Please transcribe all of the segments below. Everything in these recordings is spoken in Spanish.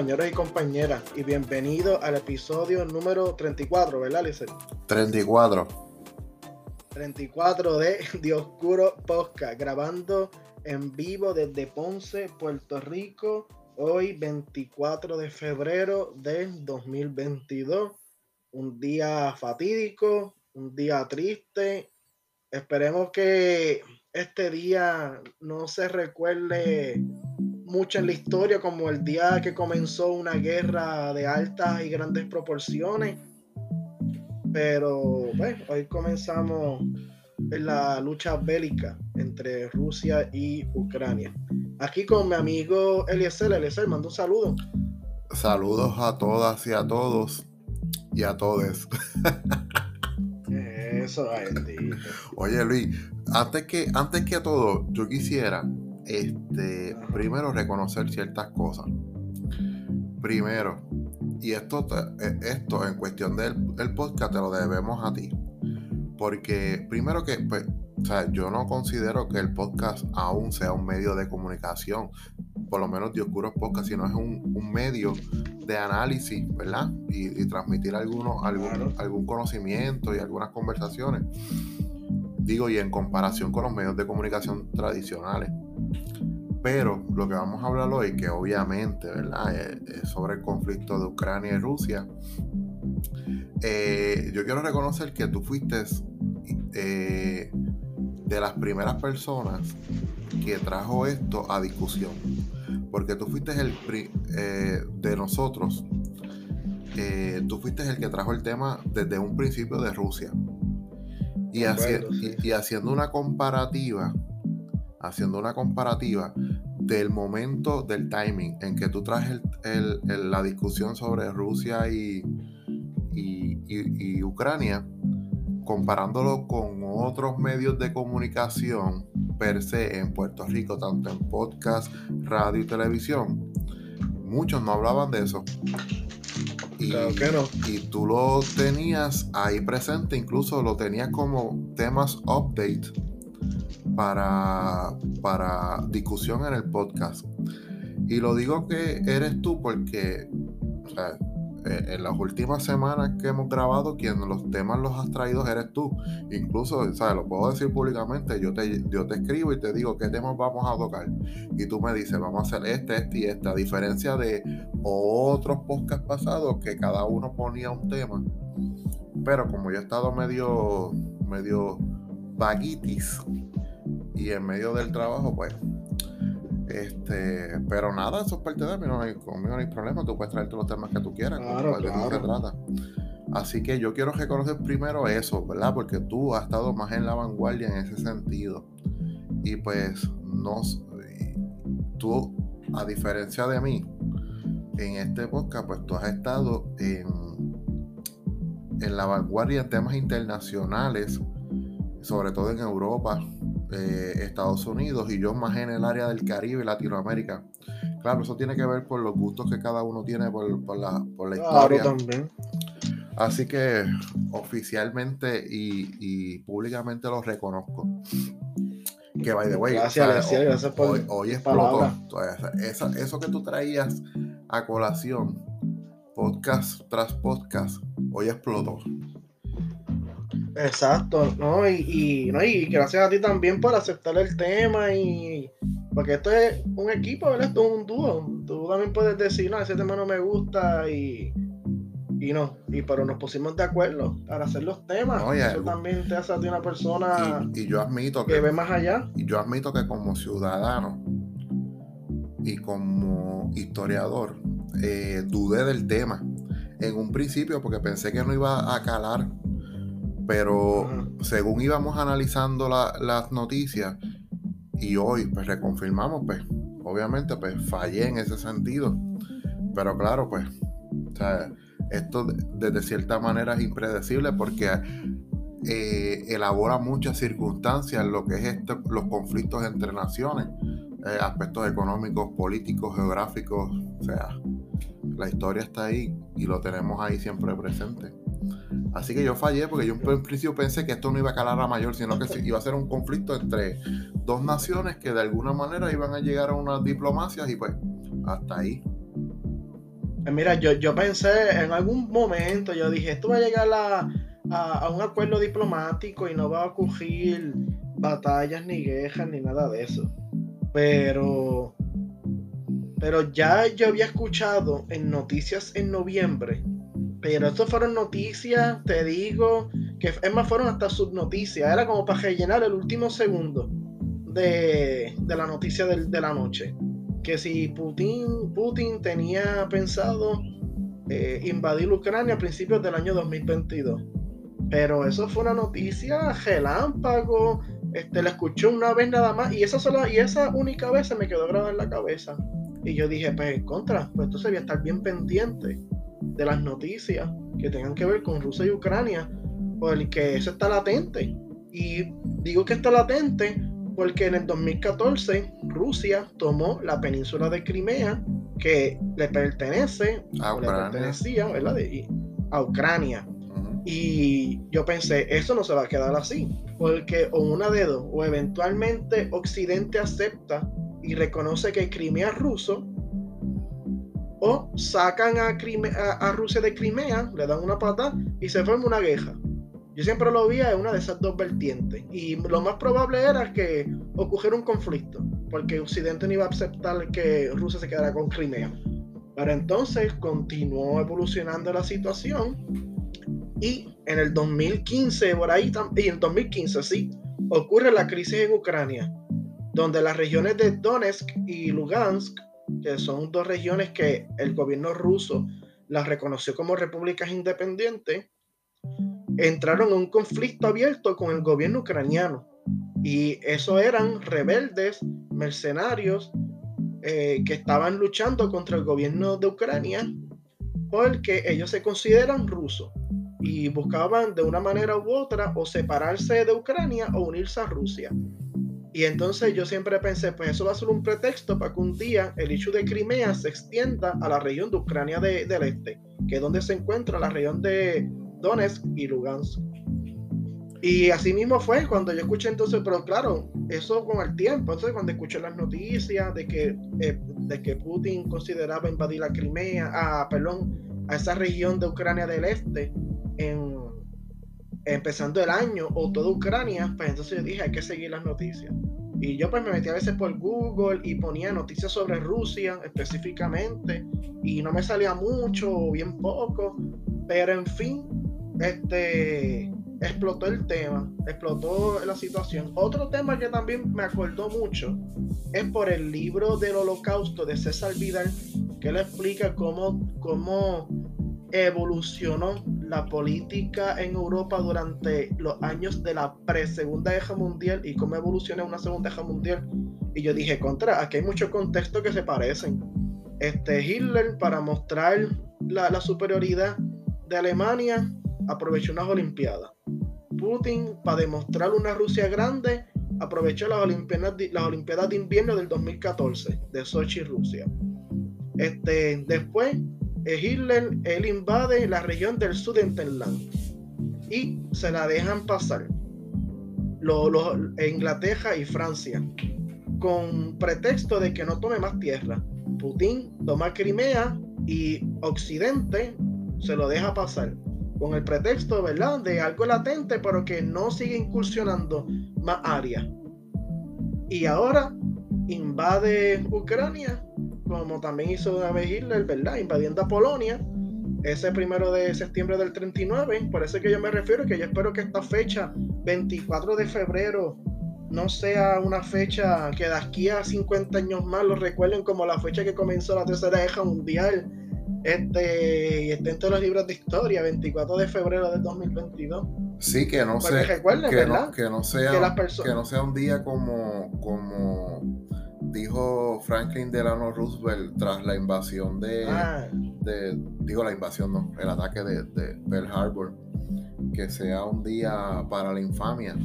Compañeros y compañeras y bienvenidos al episodio número 34, ¿verdad, Lice? 34. 34 de Dioscuro Podcast, grabando en vivo desde Ponce, Puerto Rico, hoy 24 de febrero del 2022. Un día fatídico, un día triste. Esperemos que este día no se recuerde mucho en la historia como el día que comenzó una guerra de altas y grandes proporciones. Pero bueno, hoy comenzamos la lucha bélica entre Rusia y Ucrania. Aquí con mi amigo Eliezer. Eliezer, mando un saludo. Saludos a todas y a todos y a todes. Eso, bendito. Oye Luis, antes que, antes que a todo, yo quisiera este, primero reconocer ciertas cosas. Primero, y esto, eh, esto en cuestión del, del podcast te lo debemos a ti. Porque primero que, pues, o sea, yo no considero que el podcast aún sea un medio de comunicación, por lo menos de Oscuros Podcast, sino es un, un medio de análisis, ¿verdad? Y, y transmitir algunos, algún, algún conocimiento y algunas conversaciones. Digo, y en comparación con los medios de comunicación tradicionales. Pero lo que vamos a hablar hoy, que obviamente, ¿verdad? Es, es sobre el conflicto de Ucrania y Rusia. Eh, yo quiero reconocer que tú fuiste eh, de las primeras personas que trajo esto a discusión. Porque tú fuiste el eh, de nosotros, eh, tú fuiste el que trajo el tema desde un principio de Rusia. Y, haci sí. y, y, haciendo una comparativa, haciendo una comparativa del momento del timing en que tú traes el, el, el, la discusión sobre Rusia y, y Ucrania, comparándolo con otros medios de comunicación per se en Puerto Rico, tanto en podcast, radio y televisión, muchos no hablaban de eso. Y, claro que no. y tú lo tenías ahí presente, incluso lo tenías como temas update para, para discusión en el podcast. Y lo digo que eres tú porque eh, en las últimas semanas que hemos grabado, quien los temas los has traído eres tú. Incluso, ¿sabes? Lo puedo decir públicamente, yo te, yo te escribo y te digo qué temas vamos a tocar. Y tú me dices, vamos a hacer este, este y este. A diferencia de otros podcasts pasados que cada uno ponía un tema. Pero como yo he estado medio, medio vaguitis y en medio del trabajo, pues este, pero nada, eso es parte de mí, no hay, conmigo no hay problema, tú puedes traerte los temas que tú quieras, claro, de claro. se trata. Así que yo quiero reconocer primero eso, ¿verdad? Porque tú has estado más en la vanguardia en ese sentido. Y pues, no, tú, a diferencia de mí, en este podcast, pues tú has estado en, en la vanguardia en temas internacionales, sobre todo en Europa, eh, Estados Unidos y yo más en el área del Caribe y Latinoamérica. Claro, eso tiene que ver por los gustos que cada uno tiene por, por la, por la claro, historia. también. Así que oficialmente y, y, públicamente lo reconozco. Que by the way, gracias, o sea, gracias, gracias por hoy, hoy explotó. Eso, eso que tú traías a colación, podcast tras podcast, hoy explotó. Exacto, ¿no? Y, y, ¿no? y gracias a ti también por aceptar el tema y porque esto es un equipo, ¿verdad? Esto es un dúo. Tú también puedes decir, no, ese tema no me gusta y, y no, y pero nos pusimos de acuerdo para hacer los temas. No, Eso también te hace a ti una persona y, y yo admito que, que, ve más allá. Y yo admito que como ciudadano y como historiador eh, dudé del tema en un principio porque pensé que no iba a calar pero según íbamos analizando la, las noticias y hoy pues reconfirmamos pues obviamente pues fallé en ese sentido. Pero claro pues o sea, esto desde cierta manera es impredecible porque eh, elabora muchas circunstancias lo que es esto, los conflictos entre naciones eh, aspectos económicos políticos geográficos o sea la historia está ahí y lo tenemos ahí siempre presente Así que yo fallé porque yo en principio pensé que esto no iba a calar a mayor, sino que iba a ser un conflicto entre dos naciones que de alguna manera iban a llegar a unas diplomacias y pues hasta ahí. Eh, mira, yo, yo pensé en algún momento, yo dije, esto va a llegar a, a, un acuerdo diplomático y no va a ocurrir batallas ni guerras ni nada de eso. Pero, pero ya yo había escuchado en noticias en noviembre, pero esto fueron noticias, te digo, que es más, fueron hasta subnoticias, era como para rellenar el último segundo de, la noticia de la noche que si Putin, Putin tenía pensado eh, invadir Ucrania a principios del año 2022. Pero eso fue una noticia gelámpago. Este, la escuché una vez nada más y esa, sola, y esa única vez se me quedó grabada en la cabeza. Y yo dije, pues en contra, pues entonces voy a estar bien pendiente de las noticias que tengan que ver con Rusia y Ucrania, porque eso está latente. Y digo que está latente porque en el 2014 Rusia tomó la península de Crimea, que le pertenece, a le pertenecía, ¿verdad? a Ucrania. Y yo pensé, eso no se va a quedar así, porque o una de dos, o eventualmente Occidente acepta y reconoce que Crimea es ruso, o sacan a, Rusia de Crimea, le dan una pata y se forma una guerra. Yo siempre lo veía en una de esas dos vertientes. Y lo más probable era que ocurriera un conflicto, porque Occidente no iba a aceptar que Rusia se quedara con Crimea. Pero entonces continuó evolucionando la situación y en el 2015, por ahí, y en 2015, sí, ocurre la crisis en Ucrania, donde las regiones de Donetsk y Lugansk, que son dos regiones que el gobierno ruso las reconoció como repúblicas independientes, entraron en un conflicto abierto con el gobierno ucraniano. Y eso eran rebeldes, mercenarios, eh, que estaban luchando contra el gobierno de Ucrania porque ellos se consideran rusos y buscaban de una manera u otra o separarse de Ucrania o unirse a Rusia. Y entonces yo siempre pensé, pues eso va a ser un pretexto para que un día el issue de Crimea se extienda a la región de Ucrania del Este, que es donde se encuentra la región de Donetsk y Lugansk. Y así mismo fue cuando yo escuché entonces, pero claro, eso con el tiempo, entonces cuando escuché las noticias de que, eh, de que Putin consideraba invadir la Crimea, a, perdón, a esa región de Ucrania del Este, en, empezando el año, o toda Ucrania, pues entonces yo dije, hay que seguir las noticias. Y yo pues me metí a veces por Google y ponía noticias sobre Rusia específicamente, y no me salía mucho o bien poco, pero en fin, este explotó el tema, explotó la situación. Otro tema que también me acordó mucho es por el libro del holocausto de César Vidal, que él explica cómo, cómo evolucionó la política en Europa durante los años de la pre-segunda guerra mundial y cómo evolucionó una segunda guerra mundial. Y yo dije, contra, aquí hay muchos contextos que se parecen. Este Hitler, para mostrar la, la superioridad de Alemania, aprovechó unas Olimpiadas. Putin, para demostrar una Rusia grande, aprovechó las Olimpiadas, las Olimpiadas de invierno del 2014 de Sochi, Rusia. Este, después, Hitler él invade la región del Sudetenland y se la dejan pasar. Inglaterra y Francia, con pretexto de que no tome más tierra. Putin toma Crimea y Occidente se lo deja pasar con el pretexto, ¿verdad?, de algo latente, pero que no sigue incursionando más áreas. Y ahora invade Ucrania, como también hizo una vez Hitler, ¿verdad?, invadiendo a Polonia, ese primero de septiembre del 39, por eso que yo me refiero, que yo espero que esta fecha, 24 de febrero, no sea una fecha que de aquí a 50 años más lo recuerden como la fecha que comenzó la Tercera Guerra Mundial este, y está en todos los libros de historia, 24 de febrero del 2022. Sí, que no sea, que, no, que no sea, que, no sea un día como, como dijo Franklin Delano Roosevelt tras la invasión de, ah. de digo la invasión, no, el ataque de, de Pearl Harbor, que sea un día para la infamia.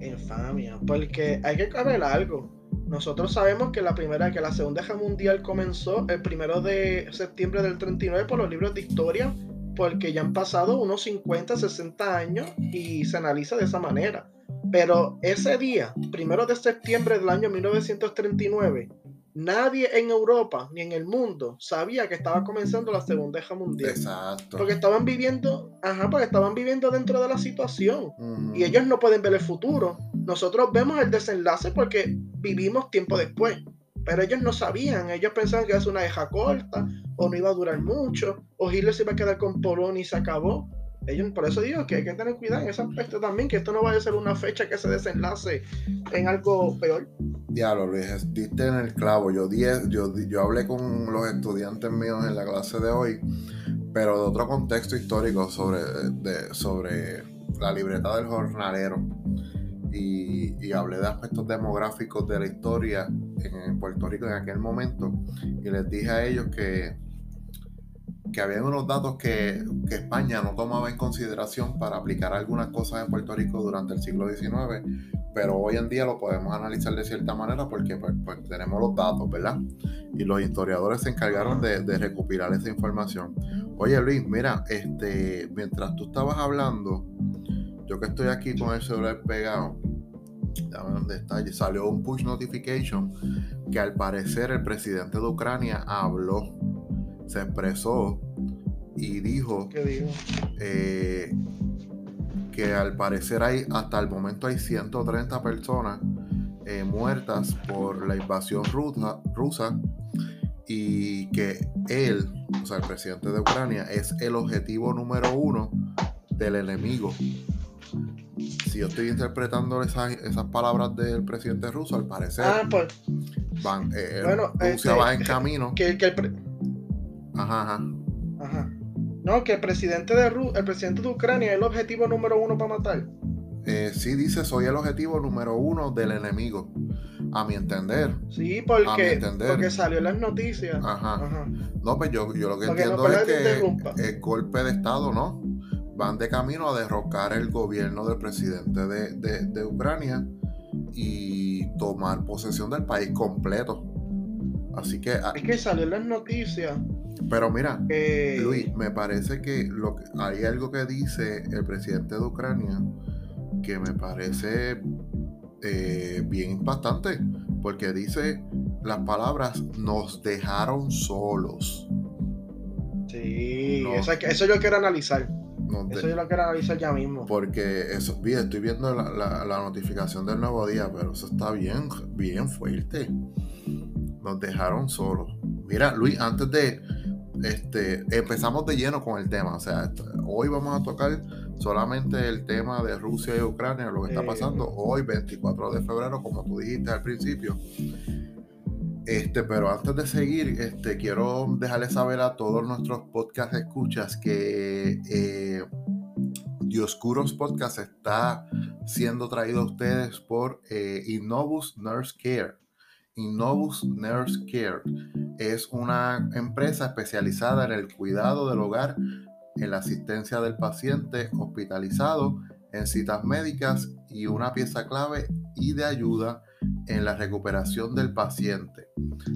Infamia, porque hay que caber algo nosotros sabemos que la primera, que la Segunda Guerra Mundial comenzó el primero de septiembre del 39 por los libros de historia, porque ya han pasado unos 50, 60 años y se analiza de esa manera. Pero ese día, primero de septiembre del año 1939, nadie en Europa ni en el mundo sabía que estaba comenzando la Segunda Guerra Mundial. Exacto. Porque estaban viviendo, ajá, porque estaban viviendo dentro de la situación. Y ellos no pueden ver el futuro. Nosotros vemos el desenlace porque vivimos tiempo después. Pero ellos no sabían, ellos pensaban que era una guerra corta, o no iba a durar mucho, o Hitler se iba a quedar con Polonia y se acabó. Ellos, por eso digo que hay que tener cuidado en ese aspecto también, que esto no vaya a ser una fecha que se desenlace en algo peor. Diablo, Luis, diste en el clavo. Yo, yo, yo hablé con los estudiantes míos en la clase de hoy, pero de otro contexto histórico sobre, sobre la libreta del jornalero. Y, y, hablé de aspectos demográficos de la historia en Puerto Rico en aquel momento. Y les dije a ellos que que había unos datos que, España no tomaba en consideración para aplicar algunas cosas en Puerto Rico durante el siglo XIX, pero hoy en día lo podemos analizar de cierta manera porque pues, pues, tenemos los datos, ¿verdad? Y los historiadores se encargaron de, recopilar esa información. Oye Luis, mira, este, mientras tú estabas hablando, yo que estoy aquí con el celular pegado, dónde está, salió un push notification que al parecer el presidente de Ucrania habló se expresó y dijo, eh, que al parecer hay hasta el momento hay 130 personas eh, muertas por la invasión rusa, rusa y que él, o sea, el presidente de Ucrania, es el objetivo número uno del enemigo. Si yo estoy interpretando esas, esas palabras del presidente ruso, al parecer ah, pues, van, eh, Rusia este, va en camino. Que, que Ajá, ajá. Ajá. No, que el presidente de el presidente de Ucrania es el objetivo número uno para matar. Eh, sí, dice, soy el objetivo número uno del enemigo. A mi entender. Sí, porque, porque salió en las noticias. Ajá. No, pues yo, lo que entiendo es que el golpe de Estado, ¿no? Van de camino a derrocar el gobierno del presidente de, de Ucrania y tomar posesión del país completo. Así que. Ah, es que salió en las noticias pero mira, Luis, me parece que, lo hay algo que dice el presidente de Ucrania que me parece eh, bien impactante, porque dice las palabras nos dejaron solos. Sí, eso, yo quiero analizar. Eso yo lo quiero analizar ya mismo. Porque eso, estoy viendo la, la, notificación del nuevo día, pero eso está bien, bien fuerte. Nos dejaron solos. Mira, Luis, antes de, este, empezamos de lleno con el tema. O sea, hoy vamos a tocar solamente el tema de Rusia y Ucrania, lo que está pasando hoy, 24 de febrero, como tú dijiste al principio. Este, pero antes de seguir, este, quiero dejarles saber a todos nuestros podcast escuchas que eh, Dioscuros Podcast está siendo traído a ustedes por eh, Innovus Nurse Care. Innovus Nurse Care es una empresa especializada en el cuidado del hogar, en la asistencia del paciente hospitalizado, en citas médicas y una pieza clave y de ayuda en la recuperación del paciente,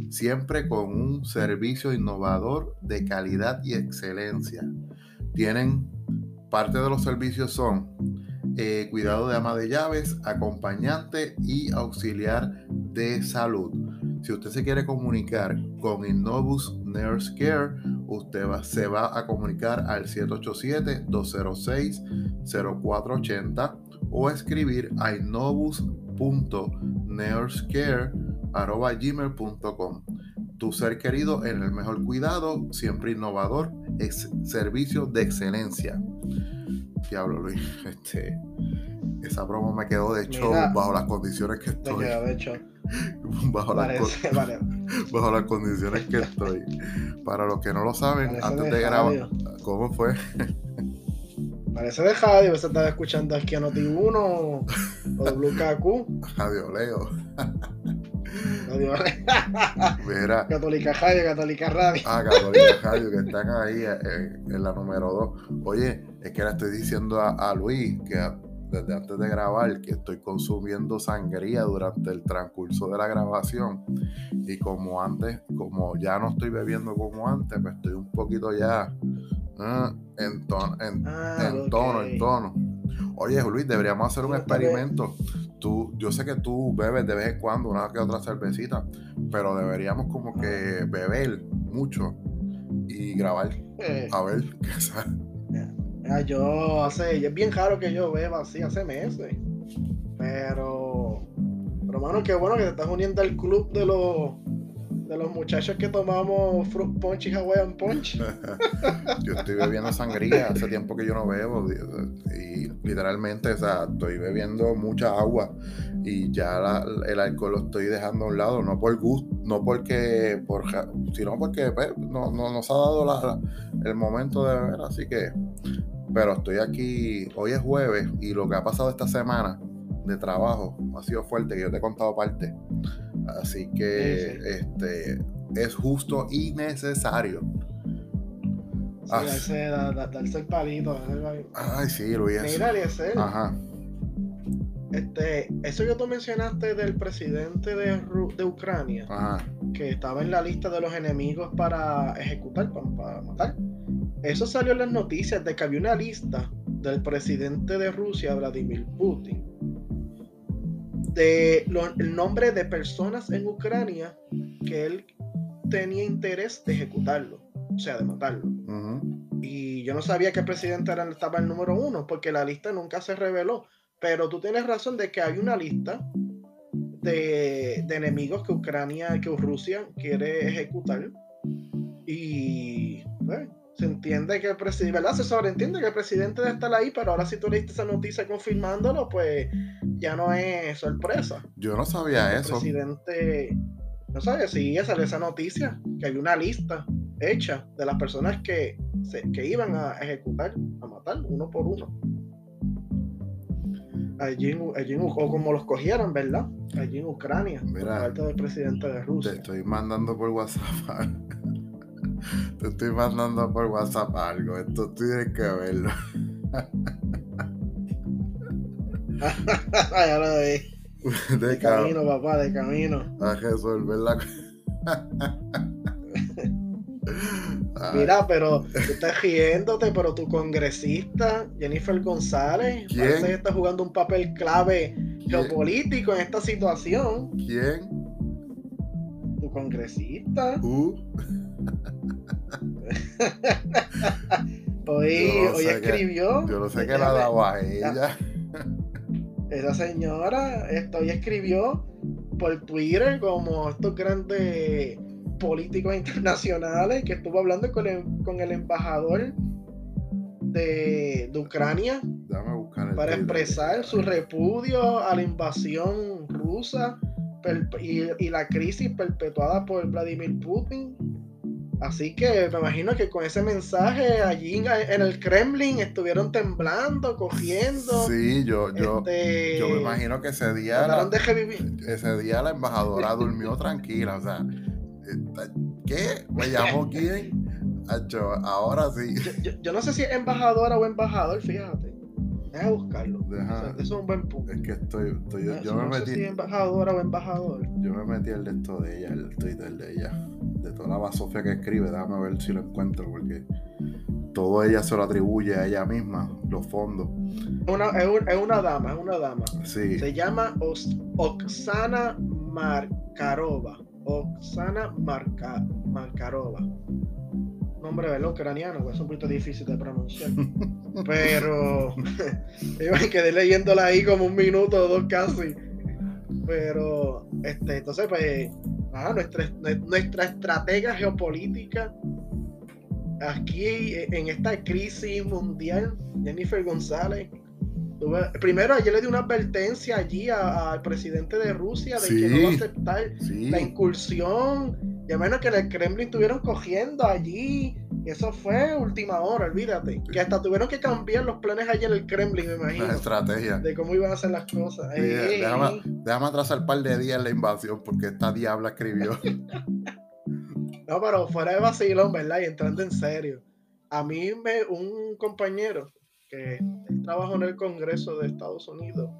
siempre con un servicio innovador de calidad y excelencia. Tienen parte de los servicios son eh, cuidado de ama de llaves, acompañante y auxiliar de salud. Si usted se quiere comunicar con Innovus Nurse Care, usted se va a comunicar al 787-206-0480 o escribir a innovus.nursecare.gmail.com. Tu ser querido en el mejor cuidado, siempre innovador, es servicio de excelencia. Diablo, Luis. Este, esa broma me quedó de hecho bajo las condiciones que estoy. de hecho. bajo, las bajo las condiciones que estoy. Para los que no lo saben, antes de, grabar. ¿Cómo fue? Parece de radio, se estaba escuchando aquí a Noti1 o WKQ. Radio Leo. Radio Mira. Católica Radio, Católica Radio. Ah, Católica Radio, que están ahí eh, en, la número 2. Oye, es que le estoy diciendo a, Luis que desde antes de grabar que estoy consumiendo sangría durante el transcurso de la grabación y como antes, como ya no estoy bebiendo como antes, pues estoy un poquito ya en, tono, en, ah, tono, en tono. Oye, Luis, deberíamos hacer un experimento. tú, yo sé que tú bebes de vez en cuando una que otra cervecita, pero deberíamos como que beber mucho y grabar. Eh, A ver qué sale. Yo hace, es bien raro que yo beba así hace meses. Pero, pero mano, qué bueno que te estás uniendo al club de los de los muchachos que tomamos fruit punch y Hawaiian punch. yo estoy bebiendo sangría, hace tiempo que yo no bebo. Y literalmente, o sea, estoy bebiendo mucha agua y ya el alcohol lo estoy dejando a un lado, no por gusto, no porque, por, sino porque pues, no, no nos ha dado el momento de beber, así que, pero estoy aquí, hoy es jueves y lo que ha pasado esta semana de trabajo ha sido fuerte, que yo te he contado parte. Así que Sí, sí. este es justo y necesario. Sí, Ah. darse, da- da- darse el palito. darse el palito. Ay, sí, Luis. Mira, Eliezer, Ajá. este, eso que tú mencionaste del presidente de, Ru- de Ucrania, Ajá. que estaba en la lista de los enemigos para ejecutar, para, para matar. Eso salió en las noticias de que había una lista del presidente de Rusia, Vladimir Putin, de lo- el nombre de personas en Ucrania que él tenía interés de ejecutarlo, o sea, de matarlo. Y yo no sabía que el presidente era, estaba el número uno, porque la lista nunca se reveló. Pero tú tienes razón de que hay una lista de, de enemigos que Ucrania, que Rusia quiere ejecutar. Y pues, se entiende que el presidente, ¿verdad? Se sobreentiende que el presidente debe estar ahí, pero ahora si tú leíste esa noticia confirmándolo, pues ya no es sorpresa. Yo no sabía El eso. presidente, no sabía si ya salió esa noticia, que había una lista hecha de las personas que, se- que iban a ejecutar, a matar uno por uno. Allí en, allí en o como los cogieron, ¿verdad? Allí en Ucrania, por Mira, parte del presidente de Te Rusia. estoy mandando por WhatsApp. Te estoy mandando por WhatsApp algo. Esto tienes que verlo. ya lo vi. De De camino, papá, de camino. a resolver la. Mira, pero tú estás riéndote, pero tu congresista, Jennifer González, ¿Quién? parece que está jugando un papel clave geopolítico en esta situación. ¿Quién? Tu congresista. Uh, Hoy, no hoy escribió. yo no sé qué ha dado a ella. Esa señora esto, hoy escribió por Twitter como estos grandes políticos internacionales que estuvo hablando con el, con el embajador de, de Ucrania para expresar su repudio a la invasión rusa y, y la crisis perpetuada por Vladimir Putin. Así que me imagino que con ese mensaje allí en, el Kremlin estuvieron temblando, cogiendo. Sí, yo, yo, este, yo me imagino que ese día. la- ese día la embajadora durmió tranquila, o sea, ¿qué? ¿Me llamó quién? Ahora sí. Yo, yo- yo no sé si es embajadora o embajador, fíjate. Deja buscarlo. Deja- O sea, eso es un buen punto. Es que estoy, estoy- yo, yo si me no sé metí, si es embajadora o embajador. yo me metí el de esto de ella, el Twitter de ella, de toda la basofia que escribe, déjame ver si lo encuentro, porque todo ella se lo atribuye a ella misma, los fondos. Una- es, un- es una dama, es una dama. Sí, Se llama Os- Oksana Markarova. Oksana Marka, Markarova. Nombre ¿verdad? ucraniano, es un poquito difícil de pronunciar. Pero yo quedé leyéndola ahí como un minuto o dos casi. Pero, este, entonces, pues, nada, nuestra, nuestra estratega geopolítica aquí en esta crisis mundial, Jennifer González, primero ayer le di una advertencia allí al presidente de Rusia de que no va a aceptar sí. la incursión, ya menos que en el Kremlin estuvieron cogiendo allí, y eso fue última hora, olvídate, que hasta tuvieron que cambiar los planes allí en el Kremlin, me imagino, Una estrategia. de cómo iban a hacer las cosas. Sí, Ey, déjame, déjame atrasar un par de días la invasión porque esta diabla escribió. No, pero fuera de vacilón, ¿verdad? Y entrando en serio. A mí me, un compañero que trabajó en el Congreso de Estados Unidos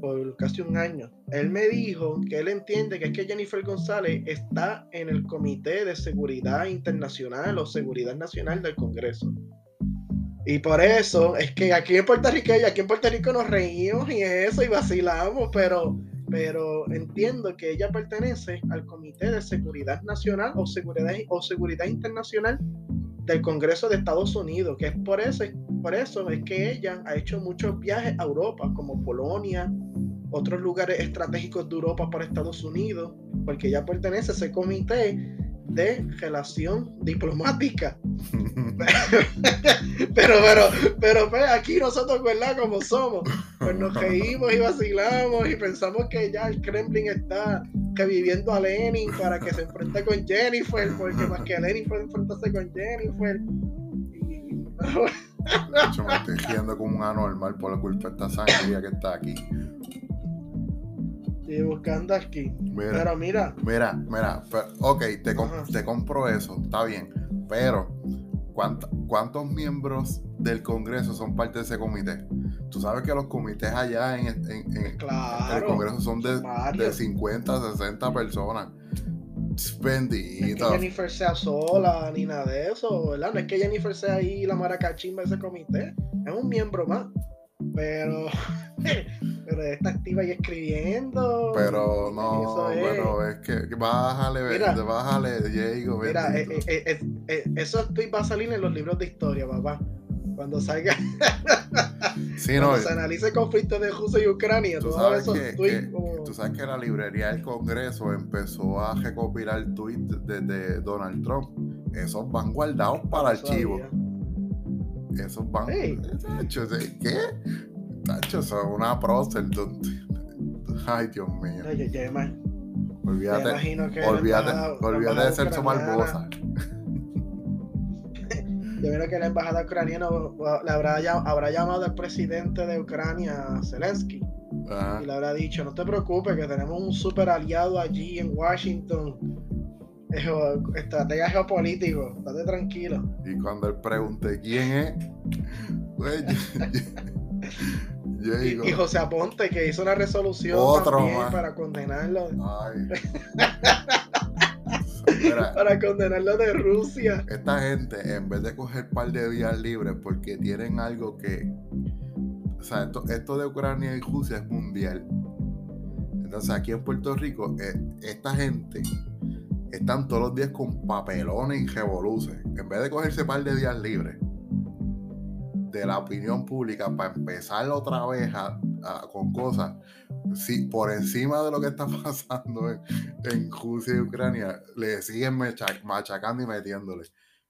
por casi un año, él me dijo que él entiende que es que Jennifer González está en el Comité de Seguridad Internacional o Seguridad Nacional del Congreso. Y por eso es que aquí en Puerto Rico, aquí en Puerto Rico nos reímos y eso y vacilamos, pero, pero entiendo que ella pertenece al Comité de Seguridad Nacional o Seguridad, o Seguridad Internacional del Congreso de Estados Unidos, que es por eso, por eso es que ella ha hecho muchos viajes a Europa, como Polonia, otros lugares estratégicos de Europa para Estados Unidos, porque ella pertenece a ese comité de relación diplomática. pero, pero, pero, pues, aquí nosotros, ¿verdad? Como somos, pues nos reímos y vacilamos y pensamos que ya el Kremlin está reviviendo a Lenin para que se enfrente con Jennifer, porque más que Lenin puede enfrentarse con Jennifer. De hecho, me estoy riendo como un anormal por la culpa de esta sangría que está aquí. Estoy buscando aquí. pero mira. Mira, mira. ok, te, te compro eso. Está bien. Pero, ¿cuántos miembros del Congreso son parte de ese comité? Tú sabes que los comités allá en, el Congreso son de, de 50, 60 personas. Bendito. No es que Jennifer sea sola ni nada de eso, ¿verdad? No es que Jennifer sea ahí la maracachimba de ese comité. Es un miembro más. Pero pero está activa y escribiendo. Pero no, es. bueno, es que bájale, mira, bájale, Diego. Mira, eh, eh, eh, eso va a salir en los libros de historia, papá. Cuando salga. sí, Cuando no, se analice el conflicto de Rusia y Ucrania, tú sabes, que, tú sabes que la librería del Congreso empezó a recopilar tweets de, Donald Trump. Esos van guardados para archivo. Esos van. ¿Qué? Tacho, son una prostituta. Ay, Dios mío. Oye, yo, yo, olvídate, olvídate, olvídate de ser su malvosa. Yo creo que la embajada ucraniana le habrá, habrá llamado al presidente de Ucrania, Zelensky, y le habrá dicho, no te preocupes, que tenemos un super aliado allí en Washington, estratega geopolítico, estate tranquilo. Y cuando él pregunte quién es, pues, y, José Aponte, que hizo una resolución para condenarlo. para condenarlo de Rusia. Esta gente, en vez de coger par de días libres porque tienen algo que. O sea, esto, esto de Ucrania y Rusia es mundial. Entonces, aquí en Puerto Rico, eh, esta gente están todos los días con papelones y revoluciones. En vez de cogerse par de días libres de la opinión pública para empezar otra vez con cosas si, por encima de lo que está pasando en, en Rusia y Ucrania, le siguen machacando y metiéndole.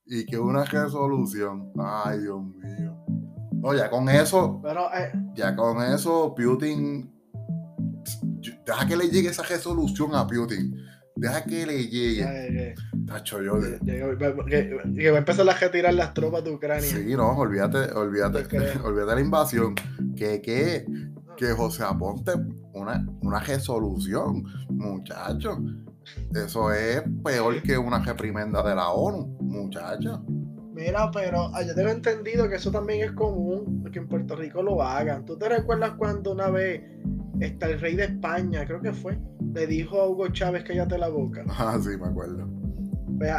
Y que una resolución, ay Dios mío. No, ya con eso, eh, ya con eso, Putin, deja que le llegue esa resolución a Putin. Deja que le llegue. Tacho, yo. Que, va a empezar a retirar las tropas de Ucrania. Sí, no, olvídate, olvídate, olvídate la invasión. Que, que, que José Aponte, una, una resolución, muchacho. Eso es peor que una reprimenda de la ONU, muchacho. Mira, pero yo tengo entendido que eso también es común, que en Puerto Rico lo hagan. ¿Tú te recuerdas cuando una vez está el rey de España, creo que fue, le dijo a Hugo Chávez cállate la boca. Ah, sí, me acuerdo.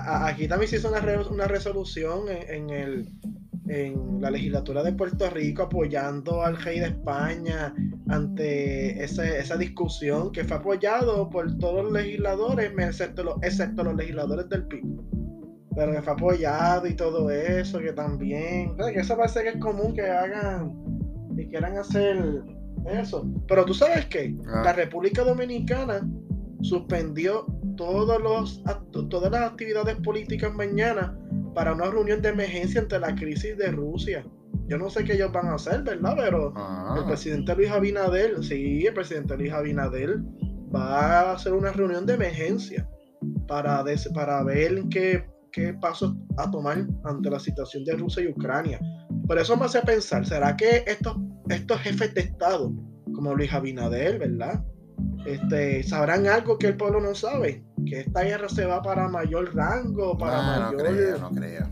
Aquí también se hizo una, resolución en, el, en la legislatura de Puerto Rico apoyando al rey de España ante esa discusión que fue apoyado por todos los legisladores, excepto los, excepto los legisladores del PIB. Pero que fue apoyado y todo eso, que también, que eso parece que es común que hagan y quieran hacer eso. Pero tú sabes que ah. la República Dominicana suspendió todos los, todas las actividades políticas mañana para una reunión de emergencia ante la crisis de Rusia. Yo no sé qué ellos van a hacer, ¿verdad? Pero ah. el presidente Luis Abinader, sí, el presidente Luis Abinader va a hacer una reunión de emergencia para, para ver qué, qué pasos a tomar ante la situación de Rusia y Ucrania. Por eso me hace pensar, ¿será que estos, estos jefes de Estado, como Luis Abinader, ¿verdad? Este, sabrán algo que el pueblo no sabe, que esta guerra se va para mayor rango, para mayor... No creo, no creo,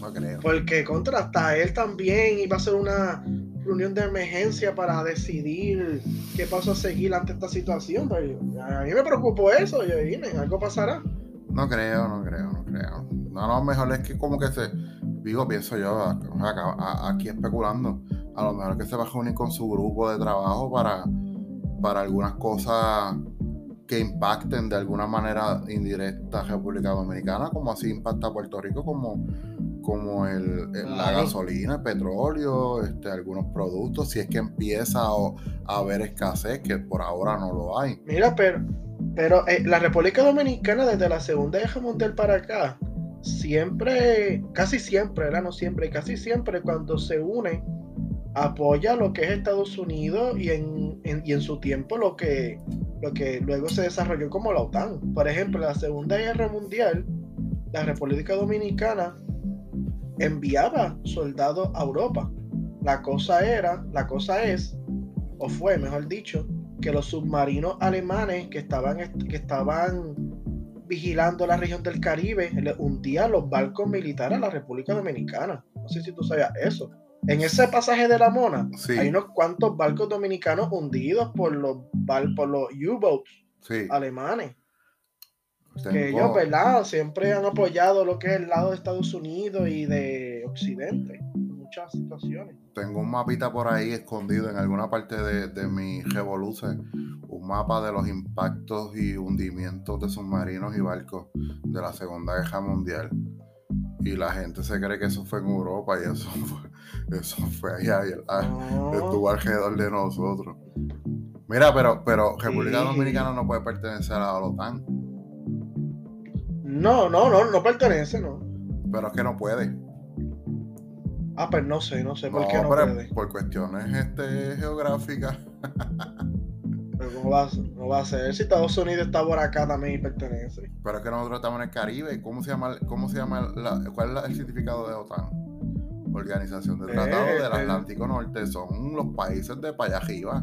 no creo. Porque contra hasta él también iba a ser una reunión de emergencia para decidir qué paso a seguir ante esta situación. Pero a mí me preocupó eso, yo dije, algo pasará. No creo, no creo, no creo. No, no, mejor es que como que se digo, pienso yo, aquí especulando, a lo mejor que se va a reunir con su grupo de trabajo para, para algunas cosas que impacten de alguna manera indirecta a República Dominicana, como así impacta a Puerto Rico, como, como el, la gasolina, el petróleo, este, algunos productos, si es que empieza a, haber escasez, que por ahora no lo hay. Mira, pero, pero eh, la República Dominicana desde la Segunda Guerra Mundial para acá, siempre, casi siempre, era no siempre, casi siempre cuando se une, apoya lo que es Estados Unidos y en, y en su tiempo lo que lo que luego se desarrolló como la OTAN. Por ejemplo, en la Segunda Guerra Mundial, la República Dominicana enviaba soldados a Europa. La cosa era, la cosa es, o fue, mejor dicho, que los submarinos alemanes que estaban, que estaban vigilando la región del Caribe le hundían los barcos militares a la República Dominicana. No sé si tú sabías eso. En ese pasaje de la Mona hay unos cuantos barcos dominicanos hundidos por los, por los U-boats alemanes. Que ellos, ¿verdad? Siempre han apoyado lo que es el lado de Estados Unidos y de Occidente. En muchas situaciones. Tengo un mapita por ahí escondido en alguna parte de, de mi Revolution. Un mapa de los impactos y hundimientos de submarinos y barcos de la Segunda Guerra Mundial y la gente se cree que eso fue en Europa y eso fue, eso fue allá y estuvo alrededor de nosotros. Mira, pero, pero República Dominicana no puede pertenecer a la OTAN. No, no, no, no pertenece, no. Pero es que no puede. Ah, pues no sé, no sé por qué no puede. Por cuestiones este, geográficas. ¿cómo va, va, a ser? Si Estados Unidos está por acá también y pertenece. Pero es que nosotros estamos en el Caribe. ¿Cómo se llama, cómo se llama cuál es el significado de OTAN? Organización del Tratado del eh, eh. Atlántico Norte. Son los países de para arriba.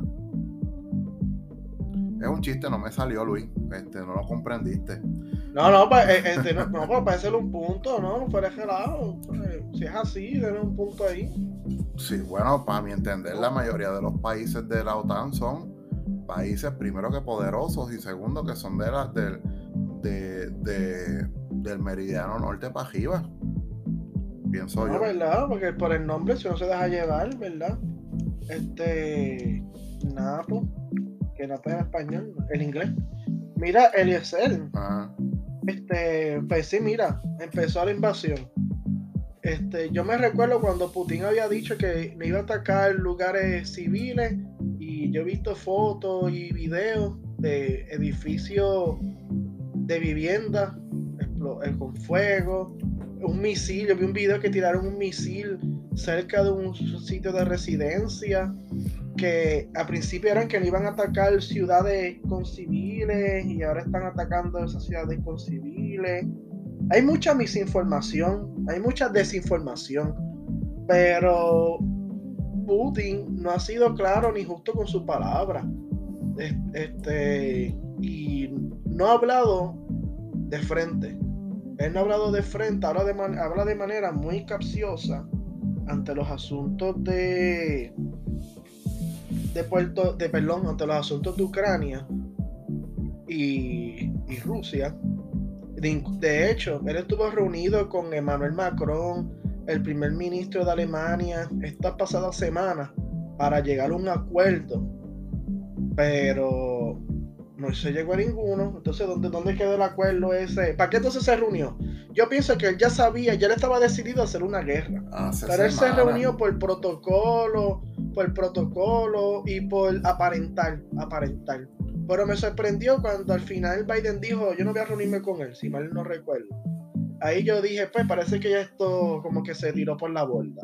Es un chiste, no me salió, Luis. Este, no lo comprendiste. No, no, pues, eh, este, no, no pues, para hacerle un punto, ¿no? No fuera gelado. Pues, si es así, denle un punto ahí. Sí, bueno, para mi entender, la mayoría de los países de la OTAN son países, primero que poderosos y segundo que son de la, del, de, del meridiano norte para arriba. Pienso no, ¿verdad? Porque por el nombre, si no se deja llevar, ¿verdad? Este. Napo, que Napo es en español, en inglés. Mira, Eliezer. Este, pues sí, mira, empezó la invasión. Este, yo me recuerdo cuando Putin había dicho que me iba a atacar lugares civiles yo he visto fotos y videos de edificios de vivienda eh, con fuego, un misil, yo vi un video que tiraron un misil cerca de un sitio de residencia, que al principio eran que no iban a atacar ciudades con civiles y ahora están atacando esas ciudades con civiles. Hay mucha misinformación, hay mucha desinformación, pero Putin no ha sido claro ni justo con su palabra. Este, y no ha hablado de frente. Él no ha hablado de frente, habla de, habla de manera muy capciosa ante los asuntos de de Puerto, de perdón, ante los asuntos de Ucrania y, Rusia. de, hecho, él estuvo reunido con Emmanuel Macron, el primer ministro de Alemania esta pasada semana para llegar a un acuerdo, pero no se llegó a ninguno. Entonces, ¿dónde, dónde quedó el acuerdo ese? ¿Para qué entonces se reunió? Yo pienso que él ya sabía, ya él estaba decidido a hacer una guerra. pero él se reunió por protocolo, por protocolo y por aparentar, aparentar. Pero me sorprendió cuando al final Biden dijo, yo no voy a reunirme con él, si mal no recuerdo ahí yo dije, pues parece que ya esto como que se tiró por la borda.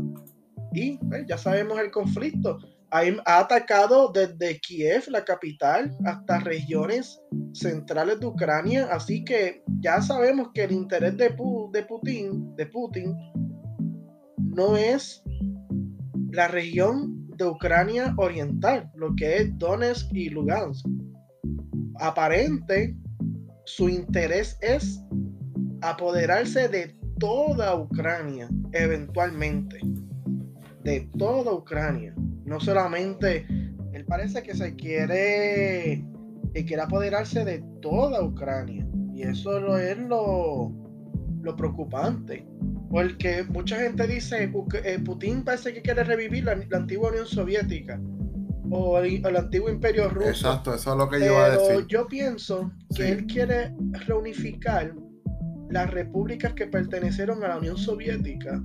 Y pues, ya sabemos el conflicto. Ha, atacado desde Kiev, la capital, hasta regiones centrales de Ucrania. Así que ya sabemos que el interés de, Putin, de Putin no es la región de Ucrania oriental, lo que es Donetsk y Lugansk. Aparente, su interés es apoderarse de toda Ucrania, eventualmente. De toda Ucrania. No solamente, él parece que se quiere, que quiere apoderarse de toda Ucrania. Y eso es lo, lo preocupante. Porque mucha gente dice que eh, Putin parece que quiere revivir la, antigua Unión Soviética o el, antiguo Imperio Ruso. Exacto, eso es lo que yo iba a decir. Yo pienso que él quiere reunificar las repúblicas que pertenecieron a la Unión Soviética,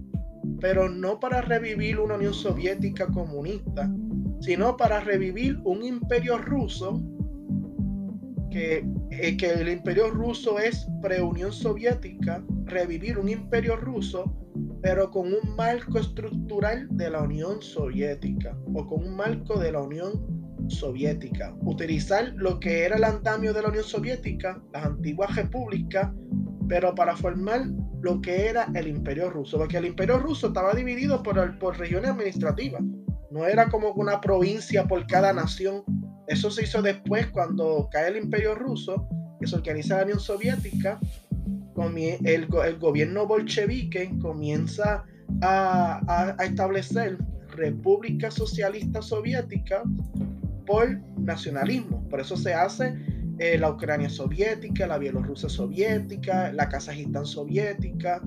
pero no para revivir una Unión Soviética comunista, sino para revivir un imperio ruso que, eh, que el imperio ruso es pre-Unión Soviética, revivir un imperio ruso, pero con un marco estructural de la Unión Soviética o con un marco de la Unión Soviética. Utilizar lo que era el andamio de la Unión Soviética, las antiguas repúblicas, pero para formar lo que era el imperio ruso, porque el imperio ruso estaba dividido por, por regiones administrativas, no era como una provincia por cada nación. Eso se hizo después cuando cae el imperio ruso, que se organiza la Unión Soviética, el, el gobierno bolchevique comienza a, a, establecer república socialista soviética por nacionalismo. Por eso se hace eh, la Ucrania soviética, la Bielorrusia soviética, la Kazajistán soviética.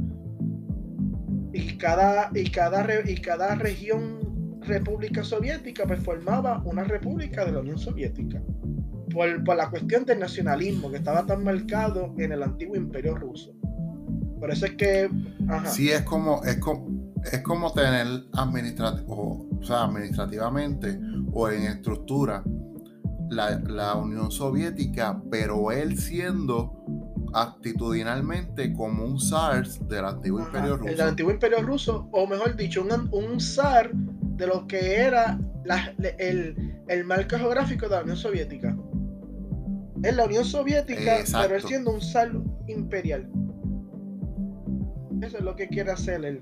Y cada, y cada, y cada región república soviética pues formaba una república de la Unión Soviética por, la cuestión del nacionalismo que estaba tan marcado en el antiguo imperio ruso. Por eso es que... Sí, es como, es como, es como tener administrativo, o sea, administrativamente o en estructura la, Unión Soviética, pero él siendo actitudinalmente como un SARS del antiguo imperio ruso. El antiguo imperio ruso, o mejor dicho, un, un SAR de lo que era el, el marco geográfico de la Unión Soviética en la Unión Soviética, pero él siendo un sal imperial. Eso es lo que quiere hacer él.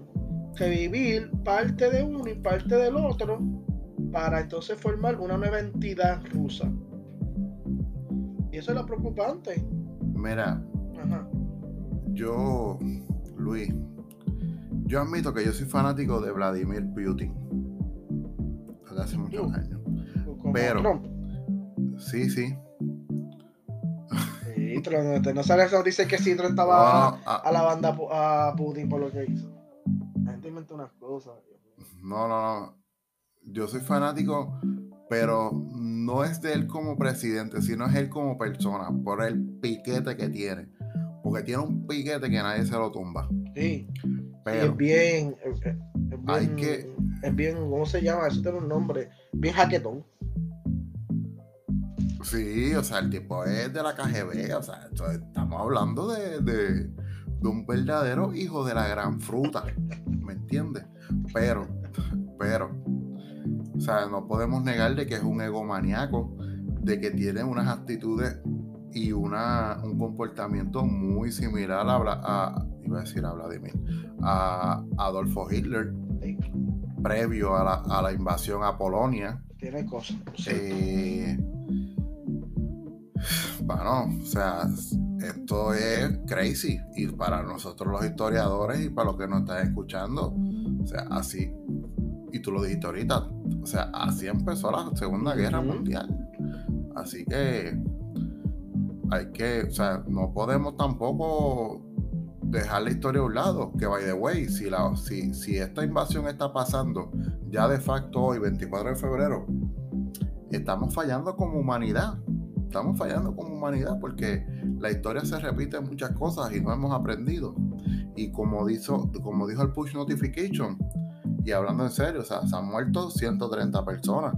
Revivir parte de uno y parte del otro para entonces formar una nueva entidad rusa. Y eso es lo preocupante. Mira, yo, Luis, yo admito que yo soy fanático de Vladimir Putin. Desde hace muchos años. Pero, sí, sí no sale dice que Citro estaba a, la banda a Putin por lo que hizo. La gente inventa unas cosas. No, no, no. Yo soy fanático, pero no es de él como presidente, sino es él como persona, por el piquete que tiene. Porque tiene un piquete que nadie se lo tumba. Sí. Pero es bien, es bien, hay que, es bien, ¿cómo se llama? Eso tiene un nombre, bien jaquetón. Sí, o sea, el tipo es de la KGB, o sea, estamos hablando de, de, un verdadero hijo de la gran fruta, ¿me entiendes? Pero, pero, o sea, no podemos negar de que es un egomaniaco, de que tiene unas actitudes y una, un comportamiento muy similar a, a, iba a decir a Vladimir, a Adolfo Hitler, previo a la, a la invasión a Polonia. Tiene cosas. Eh, bueno, o sea, esto es crazy. Y para nosotros los historiadores y para los que nos están escuchando, o sea, así, y tú lo dijiste ahorita, o sea, así empezó la Segunda Guerra Mundial. Así que hay que, o sea, no podemos tampoco dejar la historia a un lado. Que by the way, si, la, si, si esta invasión está pasando ya de facto hoy, 24 de febrero, estamos fallando como humanidad estamos fallando como humanidad porque la historia se repite en muchas cosas y no hemos aprendido. Y como dijo, como dijo el push notification, y hablando en serio, o sea, se han muerto 130 personas.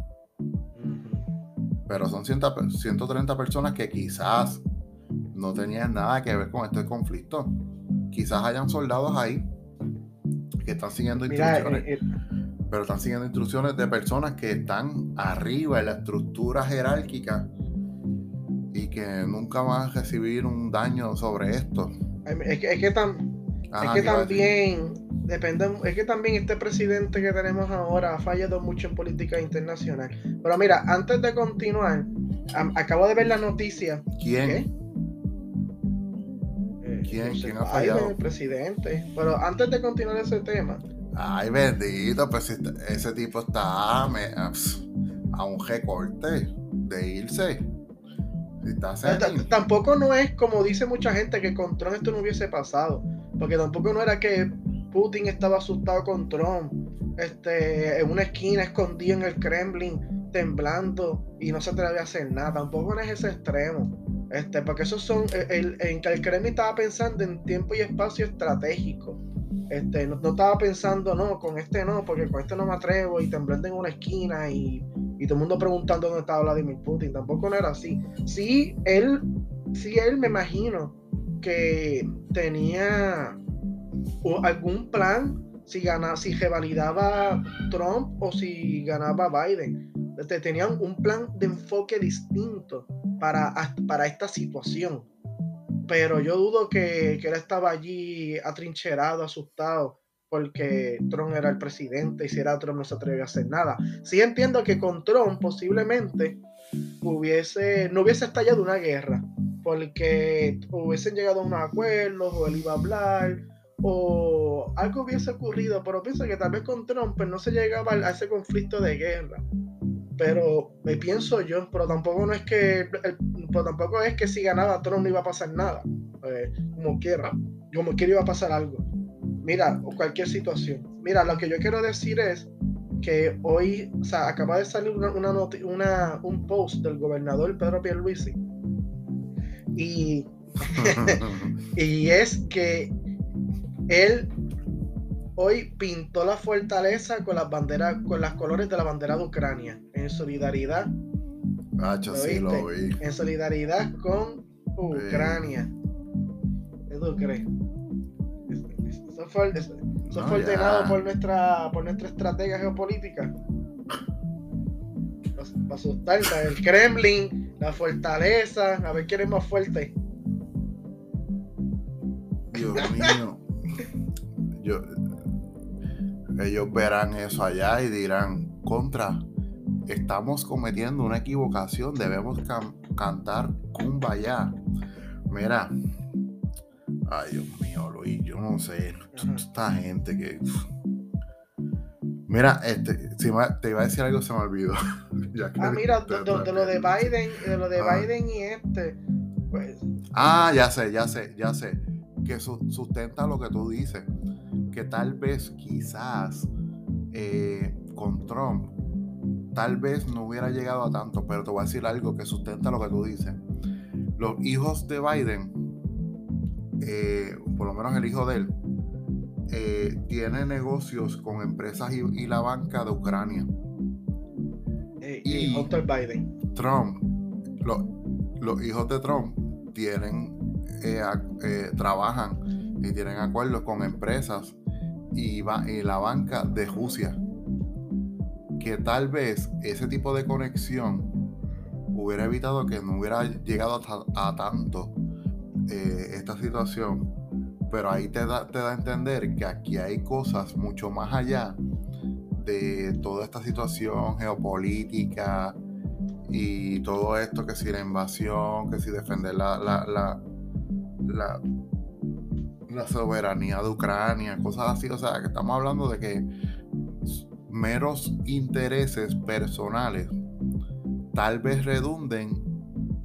Pero son 130 personas que quizás no tenían nada que ver con este conflicto. Quizás hayan soldados ahí que están siguiendo instrucciones. Eh, eh, pero están siguiendo instrucciones de personas que están arriba en la estructura jerárquica y que nunca van a recibir un daño sobre esto. Es que, es que, también depende, es que también este presidente que tenemos ahora ha fallado mucho en política internacional. Pero mira, antes de continuar, acabo de ver la noticia. ¿Quién? Eh, ¿Quién? ¿Quién ha fallado? el presidente. Pero antes de continuar ese tema. Ay, bendito, pues ese tipo está a, a un recorte de irse. Tampoco no es como dice mucha gente que con Trump esto no hubiese pasado. Porque tampoco no era que Putin estaba asustado con Trump, este, en una esquina escondido en el Kremlin, temblando y no se atreve a hacer nada. Tampoco no es ese extremo. Este, porque esos son, eh, el, en que el Kremlin estaba pensando en tiempo y espacio estratégico. Este, no, estaba pensando, no, con este no, porque con este no me atrevo y temblando en una esquina y, y todo el mundo preguntando dónde estaba Vladimir Putin. Tampoco no era así. Sí, él, sí, él me imagino que tenía algún plan si ganaba, si revalidaba Trump o si ganaba Biden. Este, tenían un plan de enfoque distinto para, para esta situación. Pero yo dudo que, que él estaba allí atrincherado, asustado, porque Trump era el presidente y si era Trump no se atrevía a hacer nada. Sí entiendo que con Trump posiblemente hubiese, no hubiese estallado una guerra, porque hubiesen llegado a unos acuerdos o él iba a hablar o algo hubiese ocurrido, pero pienso que tal vez con Trump pues, no se llegaba a ese conflicto de guerra. Pero me pienso yo, pero tampoco no es que, pero tampoco es que si ganaba Trump no iba a pasar nada, eh, como quiera, como quiera iba a pasar algo. Mira, o cualquier situación. Mira, lo que yo quiero decir es que hoy, o sea, acaba de salir una, una, un post del gobernador Pedro Pierluisi y, y es que él hoy pintó la fortaleza con las banderas, con las colores de la bandera de Ucrania, en solidaridad. sí lo vi. En solidaridad con Ucrania. ¿Qué tú crees? Eso fue, ordenado por nuestra, por nuestra estrategia geopolítica. Para asustar el Kremlin, la fortaleza, a ver quién es más fuerte. Dios mío ellos verán eso allá y dirán, contra, estamos cometiendo una equivocación, debemos cantar Kumbaya. Mira, ay Dios mío, Luis, yo no sé, esta gente que... Mira, este, te iba a decir algo, se me olvidó. ah, mira, de, lo de Biden, de lo de ah. Biden y este, pues... Ah, ya sé, ya sé, ya sé. Que sustenta lo que tú dices que tal vez quizás eh, con Trump tal vez no hubiera llegado a tanto, pero te voy a decir algo que sustenta lo que tú dices. Los hijos de Biden, eh, por lo menos el hijo de él, eh, tiene negocios con empresas y, la banca de Ucrania. y Hunter Biden. Trump, los hijos de Trump tienen, trabajan y tienen acuerdos con empresas y, la banca de Rusia. Que tal vez ese tipo de conexión hubiera evitado que no hubiera llegado a tanto eh, esta situación. Pero ahí te da, te da a entender que aquí hay cosas mucho más allá de toda esta situación geopolítica y todo esto que si la invasión, que si defender la la soberanía de Ucrania, cosas así. O sea, que estamos hablando de que meros intereses personales tal vez redunden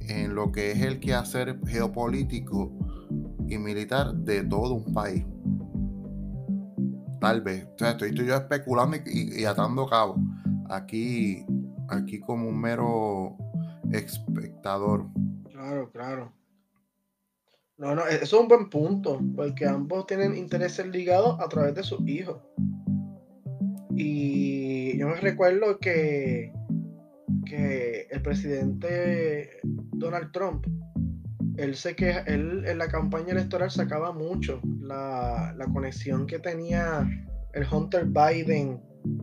en lo que es el quehacer geopolítico y militar de todo un país. Tal vez. O sea, estoy, yo especulando y, y atando cabos. Aquí, aquí como un mero espectador. Claro, claro. No, no, e-, eso es un buen punto, porque ambos tienen intereses ligados a través de sus hijos. Y yo me recuerdo que, que el presidente Donald Trump, él sé que él en la campaña electoral sacaba mucho la, conexión que tenía el Hunter Biden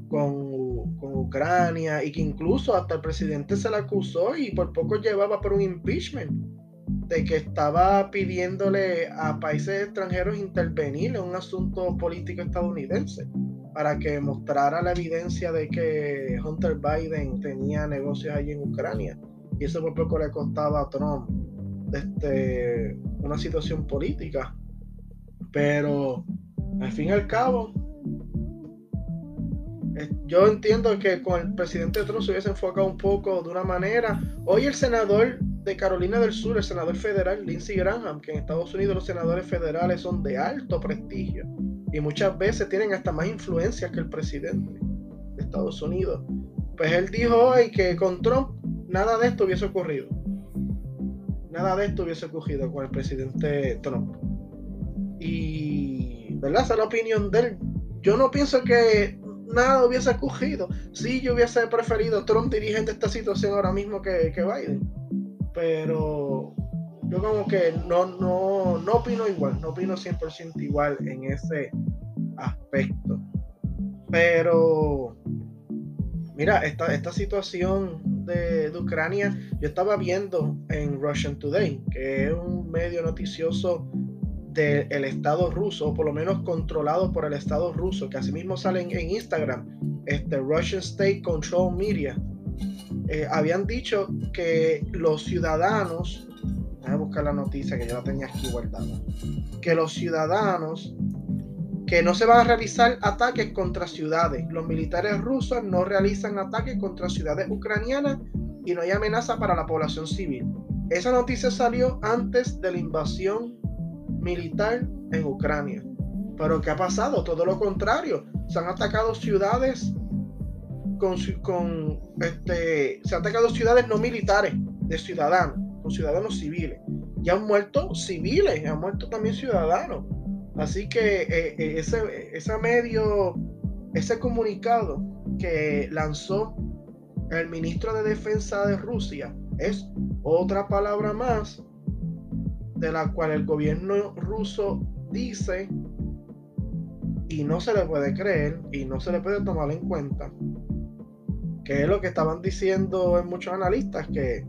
con, con, Ucrania y que incluso hasta el presidente se le acusó y por poco llevaba por un impeachment de que estaba pidiéndole a países extranjeros intervenir en un asunto político estadounidense para que mostrara la evidencia de que Hunter Biden tenía negocios allí en Ucrania. Y eso por poco le costaba a Trump este, una situación política. Pero al fin y al cabo, yo entiendo que con el presidente Trump se hubiese enfocado un poco de una manera. Hoy el senador de Carolina del Sur, el senador federal Lindsey Graham, que en Estados Unidos los senadores federales son de alto prestigio y muchas veces tienen hasta más influencia que el presidente de Estados Unidos. Pues él dijo hoy que con Trump nada de esto hubiese ocurrido. Nada de esto hubiese ocurrido con el presidente Trump. Y, ¿verdad? Esa es la opinión de él. Yo no pienso que nada hubiese ocurrido. Sí, yo hubiese preferido Trump dirigente esta situación ahora mismo que, que Biden. Pero yo como que no, no, no opino igual, no opino 100% igual en ese aspecto. Pero, mira, esta, esta situación de, de, Ucrania, yo estaba viendo en Russian Today, que es un medio noticioso del Estado ruso, o por lo menos controlado por el Estado ruso, que asimismo salen en Instagram, este Russian State Control Media, eh, habían dicho que los ciudadanos, voy a buscar la noticia que yo la tenía aquí guardada, que los ciudadanos que no se van a realizar ataques contra ciudades. Los militares rusos no realizan ataques contra ciudades ucranianas y no hay amenaza para la población civil. Esa noticia salió antes de la invasión militar en Ucrania. Pero ¿qué ha pasado? Todo lo contrario. Se han atacado ciudades con, este, se han atacado ciudades no militares de ciudadanos, con ciudadanos civiles. Y han muerto civiles, han muerto también ciudadanos. Así que eh, eh, ese, ese medio, ese comunicado que lanzó el ministro de Defensa de Rusia es otra palabra más de la cual el gobierno ruso dice y no se le puede creer y no se le puede tomar en cuenta, que es lo que estaban diciendo en muchos analistas, que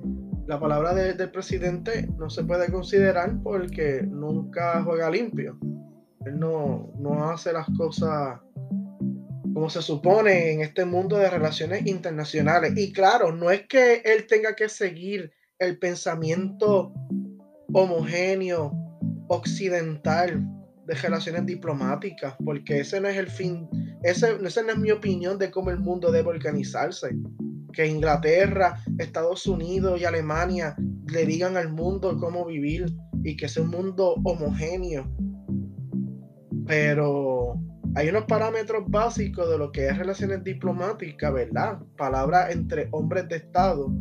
la palabra del presidente no se puede considerar porque nunca juega limpio. Él no, no hace las cosas como se supone en este mundo de relaciones internacionales. Y claro, no es que él tenga que seguir el pensamiento homogéneo occidental de relaciones diplomáticas, porque ese no es el fin, ese, no es mi opinión de cómo el mundo debe organizarse. Que Inglaterra, Estados Unidos y Alemania le digan al mundo cómo vivir y que sea un mundo homogéneo. Pero hay unos parámetros básicos de lo que es relaciones diplomáticas, ¿verdad? Palabras entre hombres de Estado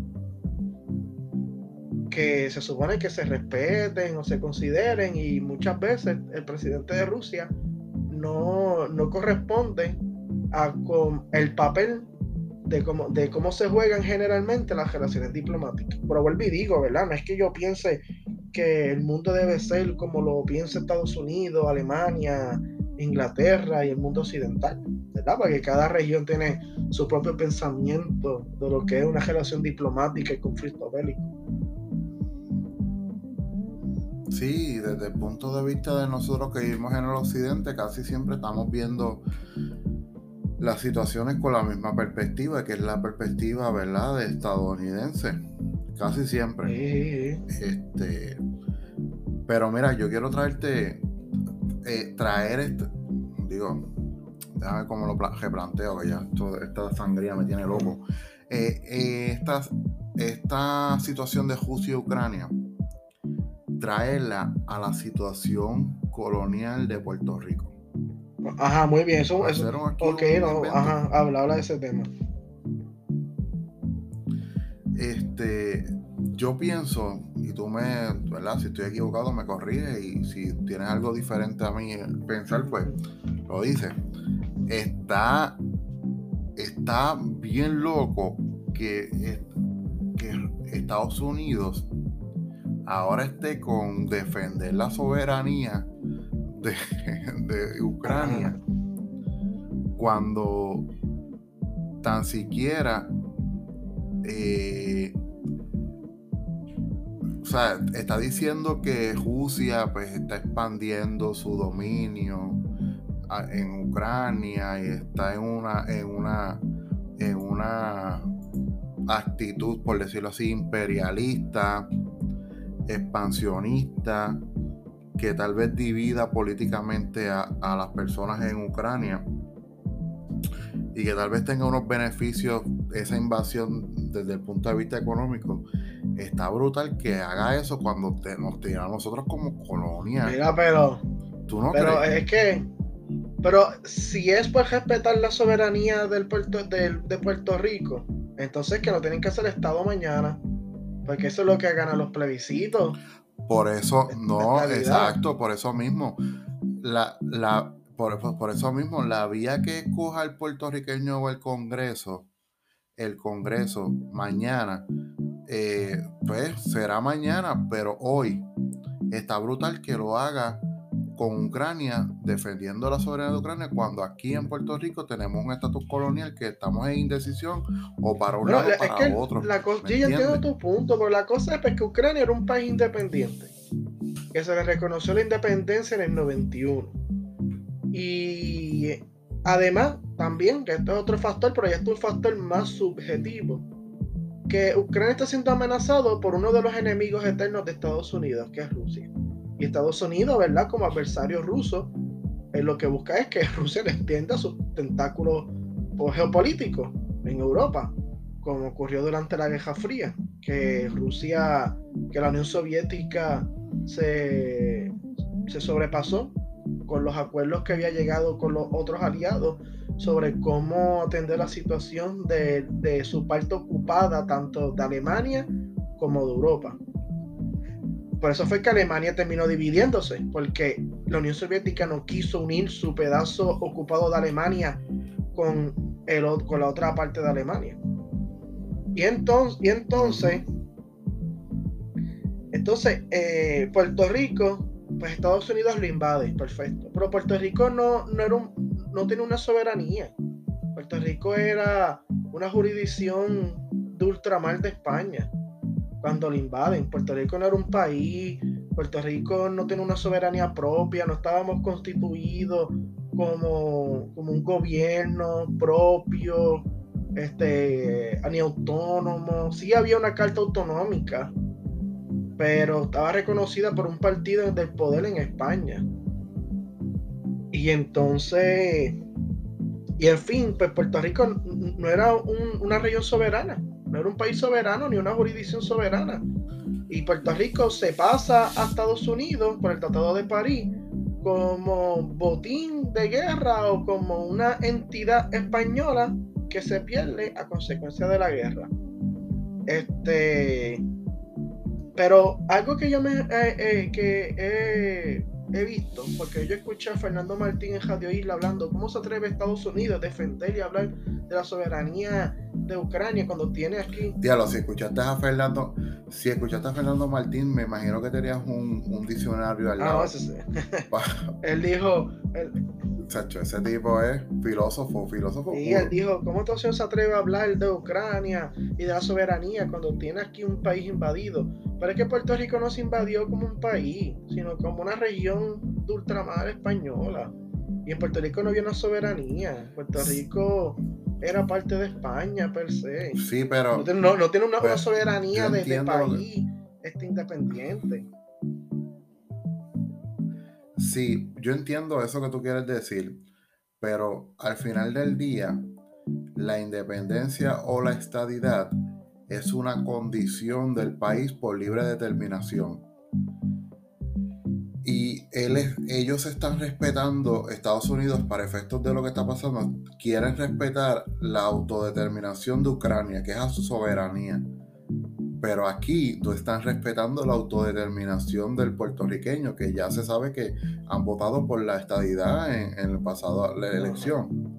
que se supone que se respeten o se consideren y muchas veces el presidente de Rusia no, corresponde a con el papel de cómo, de cómo se juegan generalmente las relaciones diplomáticas. Pero vuelvo y digo, ¿verdad? No es que yo piense que el mundo debe ser como lo piensa Estados Unidos, Alemania, Inglaterra y el mundo occidental, ¿verdad? Porque cada región tiene su propio pensamiento de lo que es una relación diplomática y conflicto bélico. Sí, desde el punto de vista de nosotros que vivimos en el occidente, casi siempre estamos viendo las situaciones con la misma perspectiva, que es la perspectiva, ¿verdad?, de estadounidense. Casi siempre. Este, pero mira, yo quiero traerte, eh, traer este, digo, déjame ver cómo lo replanteo, que ya esta sangría me tiene loco. Eh, eh, esta, esta situación de Rusia y Ucrania traerla a la situación colonial de Puerto Rico. Ajá, muy bien. Eso, eso ok, no, ajá, habla, habla de ese tema. Este, yo pienso, y tú me, ¿verdad? Si estoy equivocado, me corrige, y si tienes algo diferente a mí pensar, pues lo dices. Está, está bien loco que, que Estados Unidos ahora esté con defender la soberanía de, Ucrania cuando tan siquiera eh, o sea, está diciendo que Rusia pues está expandiendo su dominio en Ucrania y está en una en una en una actitud por decirlo así imperialista expansionista que tal vez divida políticamente a, las personas en Ucrania y que tal vez tenga unos beneficios esa invasión desde el punto de vista económico está brutal que haga eso cuando nos tiene a nosotros como colonia. Mira, pero. ¿Tú no pero es que. Pero si es por respetar la soberanía del puerto, de Puerto Rico, entonces que lo tienen que hacer el Estado mañana. Porque eso es lo que ganan los plebiscitos. Por eso, no, exacto, por eso mismo. La, la, por, por, eso mismo, la vía que escoja el puertorriqueño o el Congreso, el Congreso mañana, eh, pues será mañana, pero hoy está brutal que lo haga con Ucrania defendiendo la soberanía de Ucrania cuando aquí en Puerto Rico tenemos un estatus colonial que estamos en indecisión o para un lado o para otro. La yo entiendo tu punto, pero la cosa es que Ucrania era un país independiente que se le reconoció la independencia en el 91 y además también que esto es otro factor, pero ya es un factor más subjetivo que Ucrania está siendo amenazado por uno de los enemigos eternos de Estados Unidos, que es Rusia. Y Estados Unidos, ¿verdad? Como adversario ruso, eh, lo que busca es que Rusia le extienda sus tentáculos geopolíticos en Europa, como ocurrió durante la Guerra Fría, que Rusia, que la Unión Soviética se, se sobrepasó con los acuerdos que había llegado con los otros aliados sobre cómo atender la situación de, su parte ocupada tanto de Alemania como de Europa. Por eso fue que Alemania terminó dividiéndose, porque la Unión Soviética no quiso unir su pedazo ocupado de Alemania con, el, con la otra parte de Alemania. Y entonces, entonces, entonces eh, Puerto Rico, pues Estados Unidos lo invade, perfecto. Pero Puerto Rico no, no era un, no tiene una soberanía. Puerto Rico era una jurisdicción de ultramar de España cuando lo invaden. Puerto Rico no era un país, Puerto Rico no tiene una soberanía propia, no estábamos constituidos como, como un gobierno propio, este, ni autónomo. Sí había una carta autonómica, pero estaba reconocida por un partido del poder en España. Y entonces, y en fin, pues Puerto Rico no era una región soberana, no era un país soberano ni una jurisdicción soberana. Y Puerto Rico se pasa a Estados Unidos por el Tratado de París como botín de guerra o como una entidad española que se pierde a consecuencia de la guerra. Este, pero algo que yo me eh, eh, que he visto, porque yo escuché a Fernando Martín en Radio Isla hablando cómo se atreve Estados Unidos a defender y hablar de la soberanía de Ucrania cuando tiene aquí. Diablo, si escuchaste a Fernando, si escuchaste a Fernando Martín, me imagino que tenías un, un diccionario al ah, lado. Ah, eso sí. él dijo. Ese tipo es filósofo, filósofo. Y él dijo, ¿cómo entonces se atreve a hablar de Ucrania y de la soberanía cuando tiene aquí un país invadido? Pero es que Puerto Rico no se invadió como un país, sino como una región de ultramar española. Y en Puerto Rico no había una soberanía. Puerto Rico era parte de España per se. Sí, pero. No, tiene, una, pues, soberanía de, país este, independiente. Sí, yo entiendo eso que tú quieres decir, pero al final del día, la independencia o la estadidad es una condición del país por libre determinación. Y ellos están respetando, Estados Unidos, para efectos de lo que está pasando, quieren respetar la autodeterminación de Ucrania, que es a su soberanía. Pero aquí no están respetando la autodeterminación del puertorriqueño, que ya se sabe que han votado por la estadidad en, en el pasado la elección.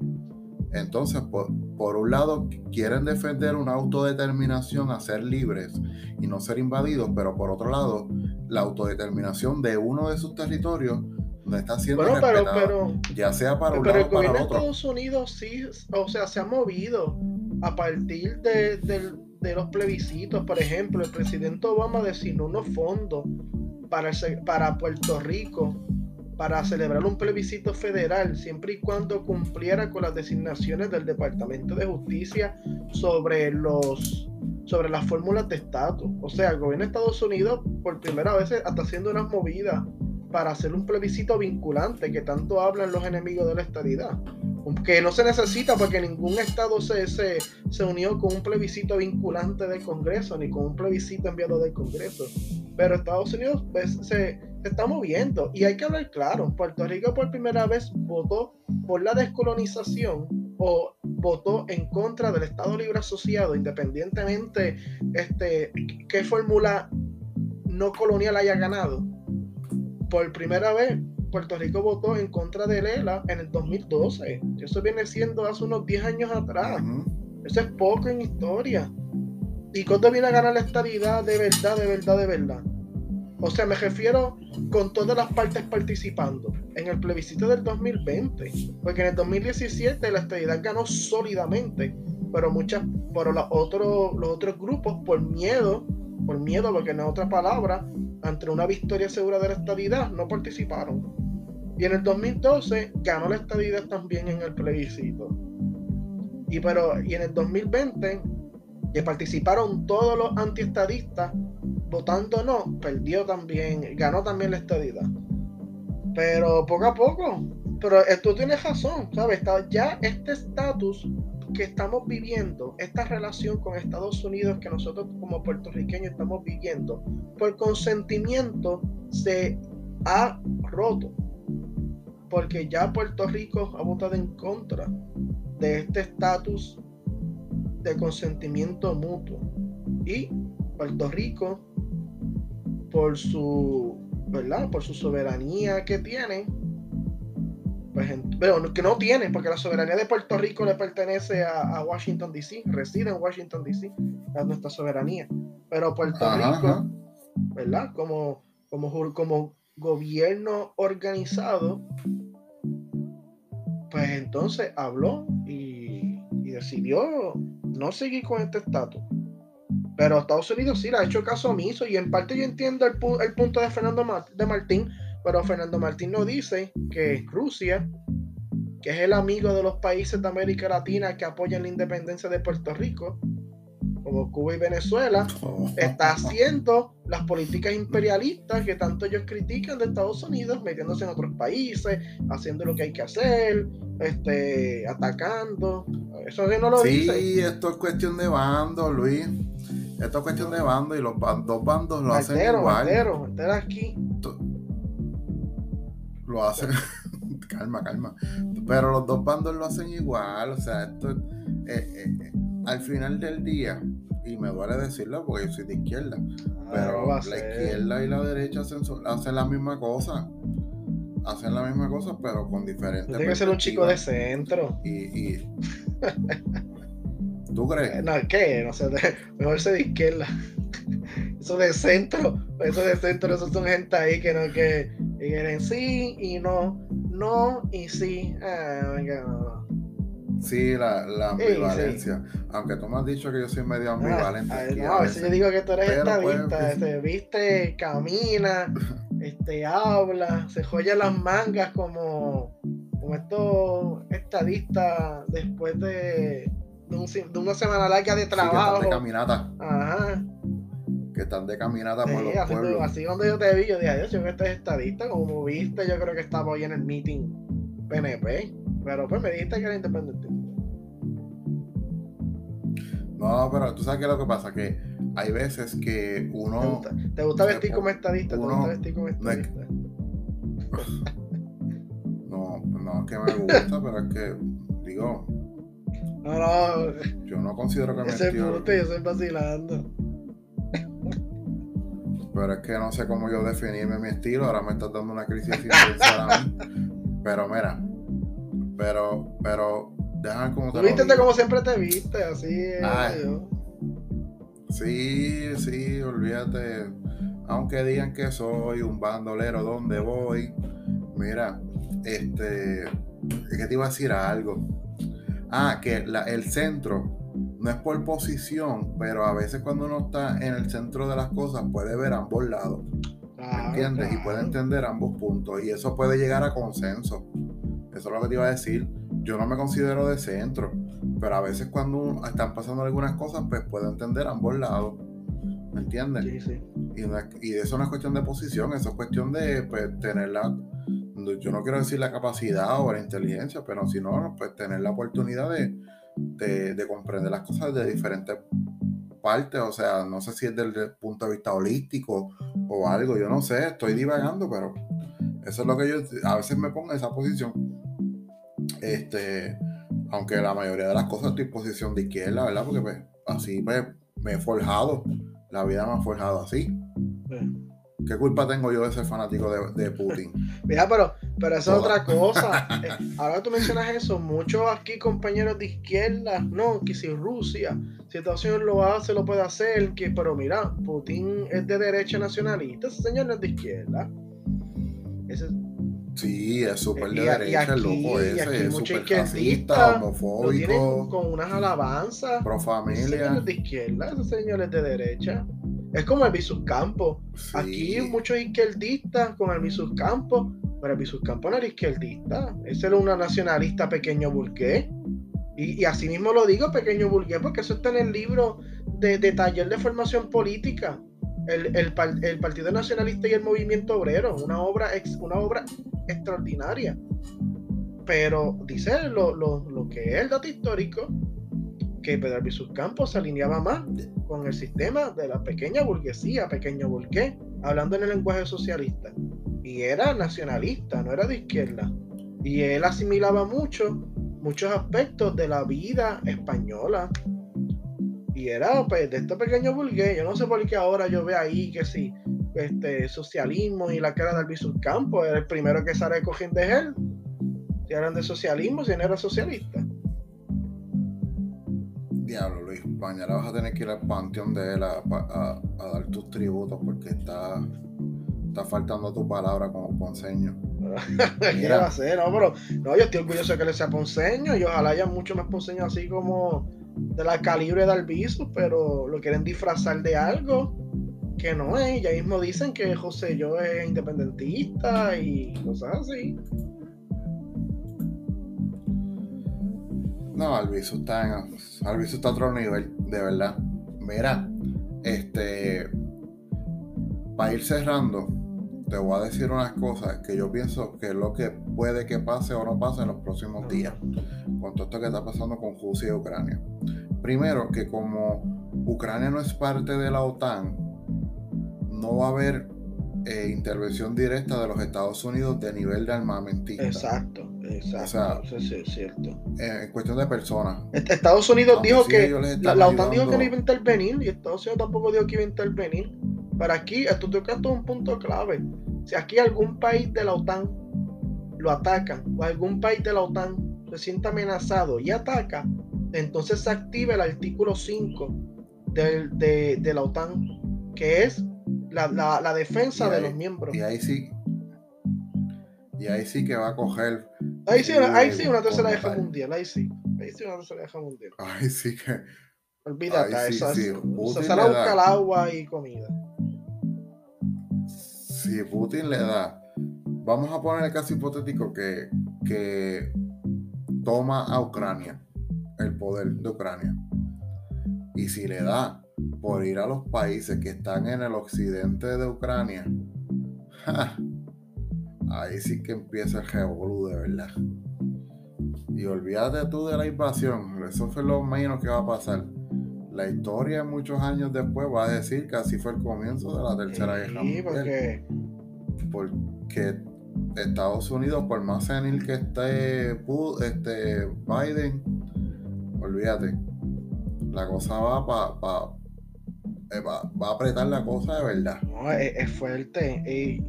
Entonces, por, por un lado, quieren defender una autodeterminación a ser libres y no ser invadidos, pero por otro lado, la autodeterminación de uno de sus territorios no está siendo bueno, ya sea para un pero lado el gobierno de Estados Unidos sí, o sea, se ha movido a partir de, de los plebiscitos. Por ejemplo, el presidente Obama designó unos fondos para, para Puerto Rico para celebrar un plebiscito federal siempre y cuando cumpliera con las designaciones del Departamento de Justicia sobre los sobre las fórmulas de estatus. O sea, el gobierno de Estados Unidos por primera vez está haciendo unas movidas para hacer un plebiscito vinculante que tanto hablan los enemigos de la estadidad. Que no se necesita porque ningún estado se, se, se, unió con un plebiscito vinculante del Congreso ni con un plebiscito enviado del Congreso. Pero Estados Unidos pues, se, está moviendo y hay que hablar claro. Puerto Rico por primera vez votó por la descolonización o votó en contra del Estado Libre Asociado, independientemente este, qué fórmula no colonial haya ganado. Por primera vez Puerto Rico votó en contra de Lela en el 2012. Eso viene siendo hace unos 10 años atrás. Eso es poco en historia. ¿Y cuándo viene a ganar la estabilidad de verdad, de verdad, de verdad? O sea, me refiero con todas las partes participando en el plebiscito del 2020. Porque en el 2017 la estabilidad ganó sólidamente. Pero muchas, pero los otros, los otros grupos, por miedo, por miedo, porque no es otra palabra, ante una victoria segura de la estabilidad, no participaron. Y en el 2012 ganó la estabilidad también en el plebiscito. Y, pero, y en el 2020, que participaron todos los antiestadistas, votando no, perdió también, ganó también la estabilidad. Pero poco a poco, pero tú tienes razón, ¿sabes? Ya este estatus que estamos viviendo, esta relación con Estados Unidos que nosotros como puertorriqueños estamos viviendo, por consentimiento se ha roto porque ya Puerto Rico ha votado en contra de este estatus de consentimiento mutuo. Y Puerto Rico, por su, ¿verdad? Por su soberanía que tiene, pues, que no tiene, porque la soberanía de Puerto Rico le pertenece a, Washington DC, reside en Washington DC, es nuestra soberanía. Pero Puerto Rico, ¿verdad? Como, como, como gobierno organizado, pues entonces habló y, decidió no seguir con este estatus. Pero Estados Unidos sí le ha hecho caso omiso y en parte yo entiendo el, punto de Fernando de Martín, pero Fernando Martín no dice que Rusia, que es el amigo de los países de América Latina que apoyan la independencia de Puerto Rico, como Cuba y Venezuela, está haciendo las políticas imperialistas que tanto ellos critican de Estados Unidos, metiéndose en otros países, haciendo lo que hay que hacer, este, atacando. Eso no lo sí, Sí, esto es cuestión de bando, Luis. Esto es cuestión de bando y los dos bandos lo hacen igual. aquí. Lo hacen. calma, calma. Pero los dos bandos lo hacen igual. O sea, esto eh, eh, eh, al final del día, y me duele decirlo porque yo soy de izquierda, ah, pero la izquierda y la derecha hacen, hacen la misma cosa. Hacen la misma cosa, pero con diferentes. Tiene que ser un chico de centro. Y. y... ¿Tú crees? No, ¿qué? No sé, mejor ser de izquierda. Eso de centro, eso de centro, eso son gente ahí que no, que, quieren sí y no, no y sí. Ah, venga, no. Sí, la, la ambivalencia. Aunque tú me has dicho que yo soy medio ah, ambivalente. no, a veces yo digo que tú eres estadista. Pues, este, viste, camina, este, habla, se joya las mangas como, como estos estadistas después de, de, una semana larga de trabajo. de caminata. Ajá. Que están de caminata por los pueblos. Así cuando yo te vi, yo dije, yo que este es estadista, como viste, yo creo que estaba hoy en el meeting PNP. Pero pues me dijiste que era independiente. No, pero tú sabes qué es lo que pasa, que hay veces que uno... ¿Te gusta, vestir como estadista? ¿Te gusta vestir como estadista? No, no, es que me gusta, pero es que, digo... No, no. Yo no considero que me punto yo estoy vacilando. Pero es que no sé cómo yo definirme mi estilo, ahora me estás dando una crisis Pero mira, pero, pero, déjame como te Vístete como siempre te viste, así. Sí, sí, olvídate. Aunque digan que soy un bandolero donde voy. Mira, este. Es que te iba a decir algo. Ah, que el centro no es por posición, pero a veces cuando uno está en el centro de las cosas puede ver ambos lados. ¿Me entiendes? Y puede entender ambos puntos. Y eso puede llegar a consenso. Eso es lo que te iba a decir. Yo no me considero de centro, pero a veces cuando están pasando algunas cosas, pues puedo entender ambos lados. ¿Me entiendes? Sí, sí. Y, eso no es cuestión de posición, eso es cuestión de pues, tener la, yo no quiero decir la capacidad o la inteligencia, pero si no, pues tener la oportunidad de, de, comprender las cosas de diferentes partes, o sea, no sé si es desde el punto de vista holístico o algo, yo no sé, estoy divagando, pero eso es lo que yo a veces me pongo en esa posición. Este, aunque la mayoría de las cosas estoy en posición de izquierda, ¿verdad? Porque pues, así pues, me he forjado, la vida me ha forjado así. ¿Qué culpa tengo yo de ser fanático de, Putin? Mira, pero, pero eso es otra cosa. Eh, ahora tú mencionas eso, muchos aquí compañeros de izquierda, no, que si Rusia, si Estados Unidos lo hace, lo puede hacer, que, pero mira, Putin es de derecha nacionalista, ese señor no es de izquierda. Ese, Sí, es súper de derecha, el loco ese, es súper racista, homofóbico. con unas alabanzas. Pro familia. de izquierda, esos señores de derecha. Es como el Campos. Aquí muchos izquierdistas con el Campos, pero el Campos no era izquierdista. Ese era una nacionalista pequeño burgués. Y, así mismo lo digo, pequeño burgués, porque eso está en el libro de, taller de formación política. El, Partido Nacionalista y el Movimiento Obrero, una obra, una obra extraordinaria. Pero dice lo, lo que es el dato histórico, que Pedro Albizu Campos se alineaba más con el sistema de la pequeña burguesía, pequeño burgués, hablando en el lenguaje socialista. Y era nacionalista, no era de izquierda. Y él asimilaba mucho, muchos aspectos de la vida española. Y era pues, de este pequeño burgués. Yo no sé por qué ahora yo veo ahí que sí, este socialismo y la cara de Albizu Campos era el primero que sale cogiendo de él. Si eran de socialismo, si no era socialista. Diablo, Luis, mañana vas a tener que ir al panteón de él a, dar tus tributos porque está, está faltando tu palabra como ponceño. ¿Qué va a hacer? No, pero no, yo estoy orgulloso de que él sea ponceño y ojalá haya mucho más ponceño así como de la calibre de Albizu, pero lo quieren disfrazar de algo que no es. Ya mismo dicen que José yo es independentista y cosas así. No, Alviso está en, está a otro nivel, de verdad. Mira, este, para ir cerrando, te voy a decir unas cosas que yo pienso que es lo que puede que pase o no pase en los próximos días con todo esto que está pasando con Rusia y Ucrania. Primero, que como Ucrania no es parte de la OTAN, no va a haber eh, intervención directa de los Estados Unidos de nivel de armamentista. Exacto, exacto. O sea, sí, es cierto. Eh, en cuestión de personas. Estados Unidos dijo que la, OTAN dijo que no iba a intervenir y Estados Unidos tampoco dijo que iba a intervenir. Pero aquí, esto toca un punto clave. Si aquí algún país de la OTAN lo ataca o algún país de la OTAN se siente amenazado y ataca, entonces se activa el artículo 5 de, de la OTAN, que es la, defensa de los miembros. Y ahí sí. Y ahí sí que va a coger. Ahí sí, ahí sí una tercera guerra mundial. Ahí sí. Ahí sí una tercera guerra mundial. Ahí sí que. Olvídate, eso. Sí, se sale a buscar agua y comida. Si Putin le da. Vamos a poner el caso hipotético que, que toma a Ucrania, el poder de Ucrania. Y si le da por ir a los países que están en el occidente de Ucrania, ahí sí que empieza el revolú de verdad. Y olvídate tú de la invasión, eso fue lo menos que va a pasar. La historia muchos años después va a decir que así fue el comienzo de la tercera guerra mundial. Porque... Estados Unidos, por más senil que esté este Biden, olvídate, la cosa va para eh, va, a apretar la cosa de verdad. No, es, fuerte. Y,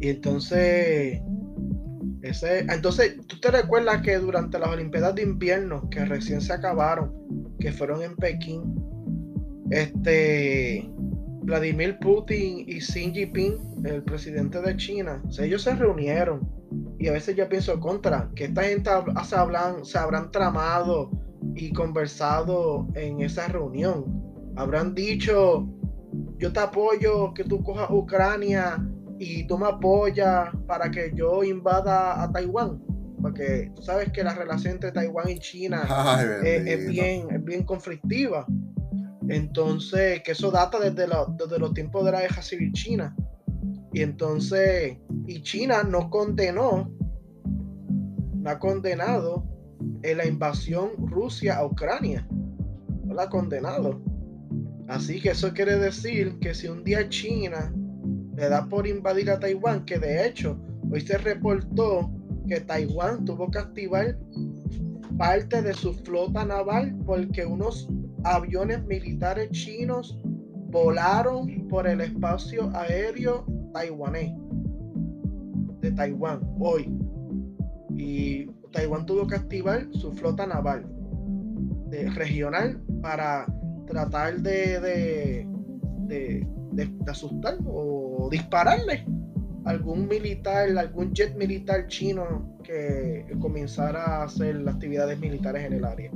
entonces, ese, entonces, ¿tú te recuerdas que durante las Olimpiadas de invierno, que recién se acabaron, que fueron en Pekín, este Vladimir Putin y Xi Jinping, el presidente de China, ellos se reunieron. Y a veces yo pienso contra, que esta gente se, hablan, se habrán tramado y conversado en esa reunión habrán dicho, yo te apoyo que tú cojas Ucrania y tú me apoyas para que yo invada a Taiwán. Porque tú sabes que la relación entre Taiwán y China es, bien, es bien conflictiva. Entonces, que eso data desde, desde los tiempos de la guerra civil china. Y entonces, Y China no condenó, no ha condenado en la invasión Rusia a Ucrania. No la ha condenado. Así que eso quiere decir que si un día China le da por invadir a Taiwán, que de hecho hoy se reportó que Taiwán tuvo que activar parte de su flota naval porque unos aviones militares chinos volaron por el espacio aéreo taiwanés de Taiwán hoy. Y Taiwán tuvo que activar su flota naval de, regional para tratar de, de, de asustar o dispararle algún militar, algún jet militar chino que comenzara a hacer actividades militares en el área.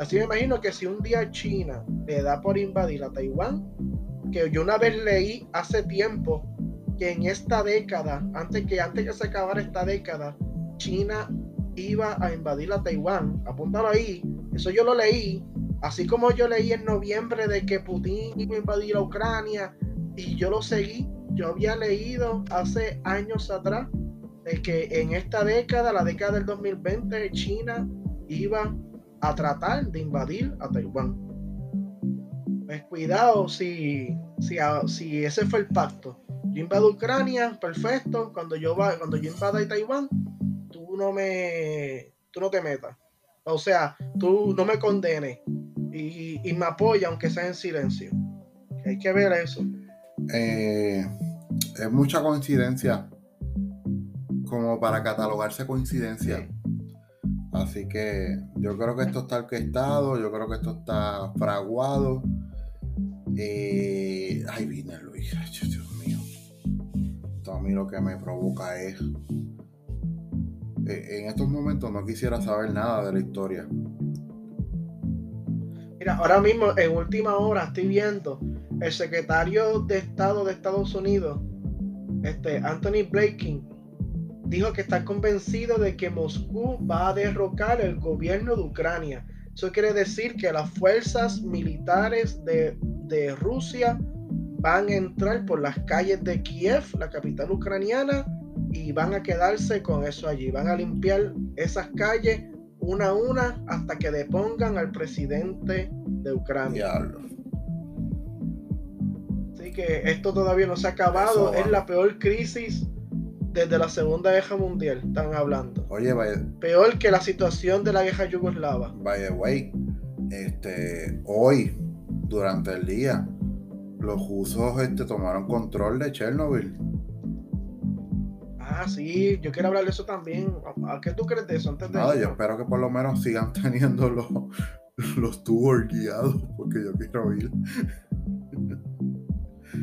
Así me imagino que si un día China le da por invadir a Taiwán, que yo una vez leí hace tiempo que en esta década, antes que antes que se acabara esta década, China iba a invadir a Taiwán. Apúntalo ahí. Eso yo lo leí. Así como yo leí en noviembre de que Putin iba a invadir a Ucrania y yo lo seguí. Yo había leído hace años atrás de que en esta década, la década del 2020, China iba a tratar de invadir a Taiwán. Pues cuidado si, si, si ese fue el pacto. Yo invado Ucrania, perfecto. Cuando yo va, cuando yo invada Taiwán, tú no me, tú no te metas. O sea, tú no me condenes y, y me apoya aunque sea en silencio. Hay que ver eso. Eh, es mucha coincidencia como para catalogarse coincidencia. Así que yo creo que esto está orquestado, yo creo que esto está fraguado. Eh, ay, vine Luis, Dios mío. Esto a mí lo que me provoca es. Eh, en estos momentos no quisiera saber nada de la historia. Mira, ahora mismo en última hora estoy viendo el secretario de Estado de Estados Unidos, este Anthony Blinken, dijo que está convencido de que Moscú va a derrocar el gobierno de Ucrania. Eso quiere decir que las fuerzas militares de, de Rusia van a entrar por las calles de Kiev, la capital ucraniana, y van a quedarse con eso allí. Van a limpiar esas calles una a una hasta que depongan al presidente de Ucrania. Así que esto todavía no se ha acabado. Es la peor crisis desde la Segunda Guerra Mundial, están hablando. Oye, Peor que la situación de la guerra yugoslava. By the way, este, hoy, durante el día, los rusos este, tomaron control de Chernobyl. Ah, sí, yo quiero hablar de eso también. ¿A qué tú crees de eso antes de Nada, yo espero que por lo menos sigan teniendo los, los tubos guiados, porque yo quiero ir.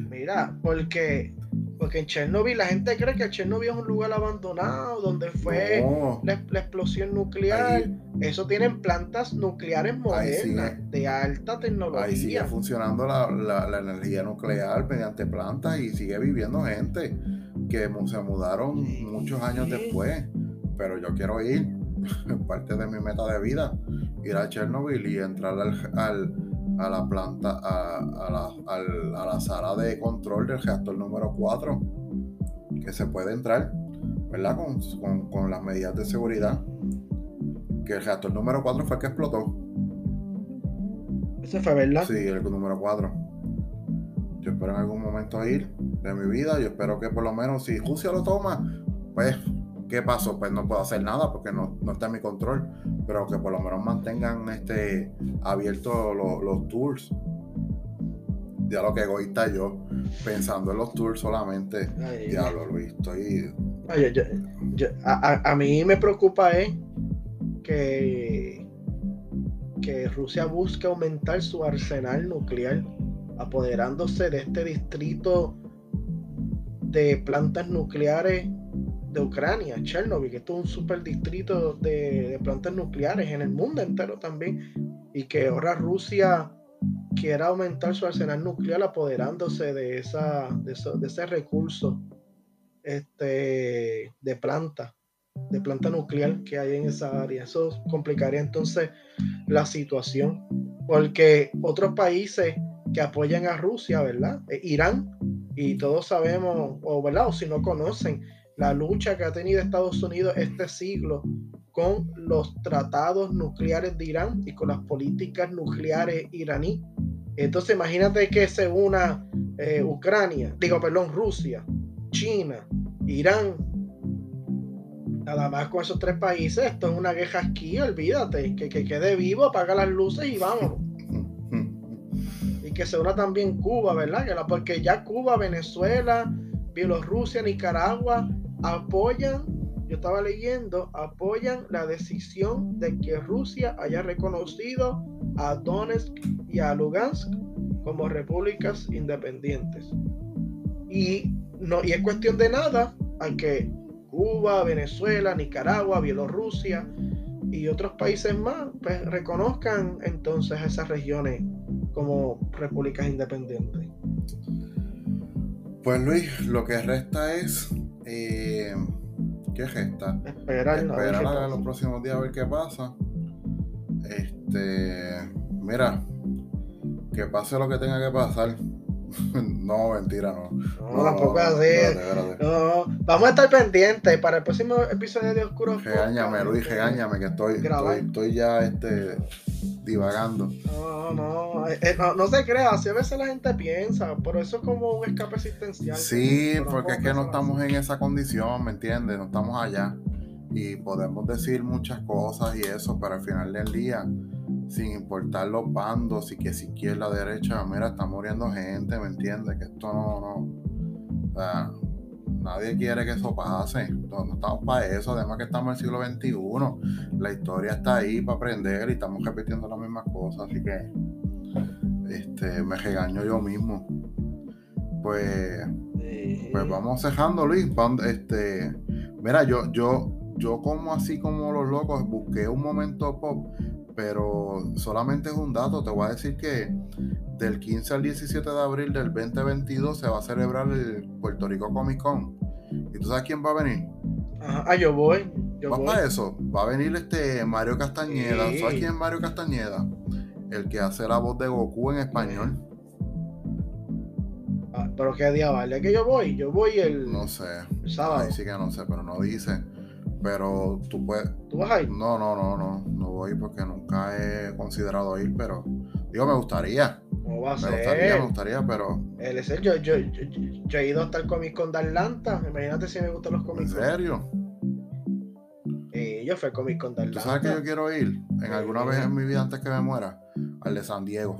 Mira, porque porque en Chernobyl la gente cree que Chernobyl es un lugar abandonado donde fue la, explosión nuclear. Eso tienen plantas nucleares modernas de alta tecnología. Ahí sigue funcionando la, energía nuclear mediante plantas y sigue viviendo gente que se mudaron muchos años después. Pero yo quiero ir, parte de mi meta de vida, ir a Chernobyl y entrar al a la planta, a, la, a, la, sala de control del reactor número 4, que se puede entrar, ¿verdad? Con, con, las medidas de seguridad. Que el reactor número 4 fue el que explotó. Ese fue, ¿verdad? Sí, el número 4. Yo espero en algún momento ir de mi vida. Yo espero que por lo menos si Rusia lo toma, pues ¿Qué pasó? Pues no puedo hacer nada porque no, está en mi control, pero que por lo menos mantengan este abiertos los, tours. Ya lo que egoísta yo, pensando en los tours solamente. ya lo Luis, estoy. a, mí me preocupa eh, que, que Rusia busque aumentar su arsenal nuclear, apoderándose de este distrito de plantas nucleares de Ucrania, Chernobyl, que es un super distrito de, plantas nucleares en el mundo entero también, y que ahora Rusia quiera aumentar su arsenal nuclear apoderándose de, esa, de, ese recurso este, de planta, de planta nuclear que hay en esa área. Eso complicaría entonces la situación, porque otros países que apoyan a Rusia, ¿verdad? Eh, Irán, y todos sabemos, o, ¿verdad? o si no conocen, la lucha que ha tenido Estados Unidos este siglo con los tratados nucleares de Irán y con las políticas nucleares iraní. Entonces imagínate que se una eh, Ucrania, digo, perdón, Rusia, China, Irán, nada más con esos tres países, esto es una guerra aquí, olvídate, que, que quede vivo, apaga las luces y vámonos. y que se una también Cuba, ¿verdad? Porque ya Cuba, Venezuela, Bielorrusia, Nicaragua apoyan, yo estaba leyendo, apoyan la decisión de que Rusia haya reconocido a Donetsk y a Lugansk como repúblicas independientes. Y no, y es cuestión de nada, aunque Cuba, Venezuela, Nicaragua, Bielorrusia y otros países más pues, reconozcan entonces esas regiones como repúblicas independientes. Pues Luis, lo que resta es. Eh, ¿Qué resta? Esperar, Esperar a, los próximos días a ver qué pasa. Este. Mira, que pase lo que tenga que pasar. no, mentira, no. No, tampoco así. No, vamos a estar pendientes para el próximo episodio de Oscuro. Regáñame, Luis, regáñame, que estoy, estoy, estoy, ya este, divagando. No, no, eh, no, no, se crea, así a veces la gente piensa, pero eso es como un escape existencial. Sí, porque es que no estamos en esa condición, ¿me entiendes? No estamos allá. Y podemos decir muchas cosas y eso, pero al final del día sin importar los bandos y que si izquierda, derecha, mira, está muriendo gente, ¿me entiendes? Que esto no, no, o sea, nadie quiere que eso pase, no, estamos para eso, además que estamos en el siglo XXI, la historia está ahí para aprender y estamos repitiendo las mismas cosas, así que este, me regaño yo mismo. Pues, pues vamos cejando, Luis, este, mira, yo, yo, yo como así como los locos busqué un momento pop pero solamente es un dato. Te voy a decir que del 15 al 17 de abril del 2022 se va a celebrar el Puerto Rico Comic Con. ¿Y tú sabes quién va a venir? ah, yo voy. Yo ¿Vas para eso? Va a venir este Mario Castañeda. ¿Sabes quién es Mario Castañeda? El que hace la voz de Goku en español. Ah, pero qué día vale que yo voy. Yo voy el. No sé. El sábado. Ahí sí que no sé, pero no dice. Pero tú puedes. ¿Tú vas a ir? No, no, no, no. No voy porque nunca he considerado ir, pero. Digo, me gustaría. ¿Cómo va a me ser? gustaría, me gustaría, pero. El es yo, yo, yo, yo, he ido hasta el Comic Con de Atlanta. Imagínate si me gustan los Comic ¿En serio? Eh, yo fui al Comic Con de Atlanta. ¿Tú sabes que yo quiero ir? En alguna vez en mi vida antes que me muera. Al de San Diego.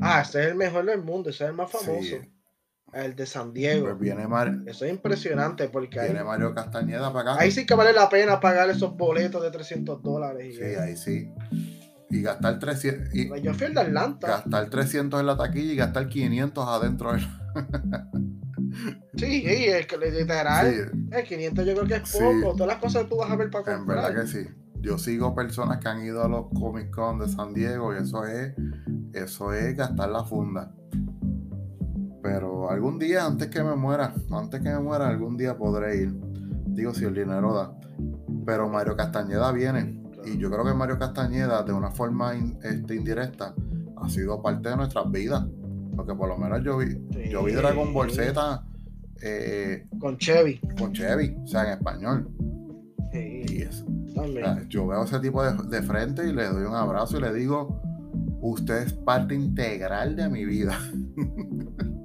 Ah, ese es el mejor del mundo, ese es el más famoso. Sí el de San Diego. Pues viene. Eso es impresionante porque viene Mario Castañeda para acá. Ahí sí que vale la pena pagar esos boletos de 300 dólares. sí, ahí sí. Y gastar 300. Y pues yo fui al de Atlanta. Gastar 300 en la taquilla y gastar 500 adentro. De... sí, sí, es que literal. Sí. El 500 yo creo que es poco. Todas las cosas que tú vas a ver para comprar. En verdad que sí. Yo sigo personas que han ido a los Comic Con de San Diego y eso es, eso es gastar la funda. Pero algún día, antes que me muera, antes que me muera, algún día podré ir. Digo, si el dinero da. Pero Mario Castañeda viene. Y yo creo que Mario Castañeda, de una forma este, indirecta, ha sido parte de nuestras vidas. Porque por lo menos yo vi, yo vi Dragon Ball Z. Eh, con Chevy. Con Chevy, o sea, en español. Sí. yo veo ese tipo de, de frente y le doy un abrazo y le digo, usted es parte integral de mi vida.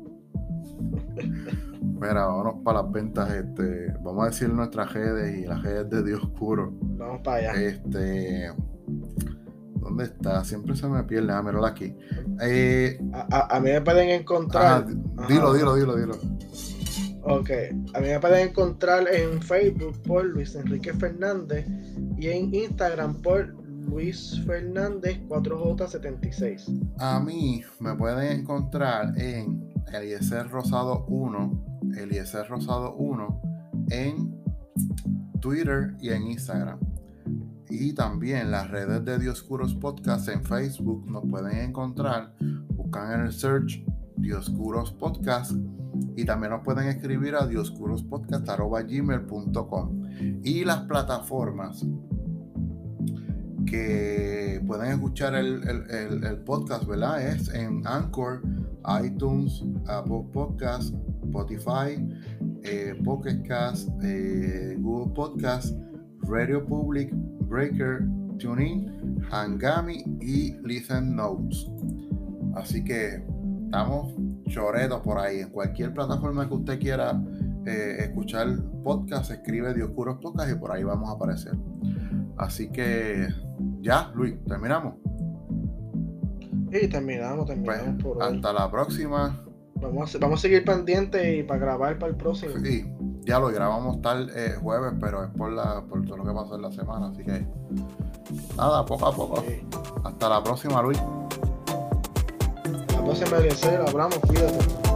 Mira, vámonos para las ventas. Este, vamos a decir nuestras redes y las redes de Dios Oscuro. Vamos para allá. Este, ¿Dónde está? Siempre se me pierde. Ah, míralo aquí. Eh, a, mí me pueden encontrar. dilo, dilo, dilo, dilo. Ok, a mí me pueden encontrar en Facebook por Luis Enrique Fernández y en Instagram por Luis Fernández 4J76. A mí me pueden encontrar en Eliezer Rosado 1 Eliezer Rosado 1 en Twitter y en Instagram. Y también las redes de Dioscuros Podcast en Facebook nos pueden encontrar. Buscan en el search Dioscuros Podcast y también nos pueden escribir a dioscurospodcast.gmail.com y las plataformas que pueden escuchar el, el, podcast, ¿verdad? Es en Anchor, iTunes, Apple Podcast, Spotify, eh, Pocket eh, Google Podcast, Radio Public, Breaker, TuneIn, Hangami y Listen Notes. Así que estamos choretos por ahí. En cualquier plataforma que usted quiera eh, escuchar podcast, escribe Dioscuros Podcast y por ahí vamos a aparecer. Así que ya, Luis, terminamos. Y terminamos, terminamos pues, Hasta la próxima. Vamos a, vamos a seguir pendientes y para grabar para el próximo. Sí, ya lo grabamos tal eh, jueves, pero es por, la, por todo lo que pasó en la semana. Así que nada, poco a poco. Hasta la próxima, Luis. La próxima, Eliezer, hablamos, cuídate.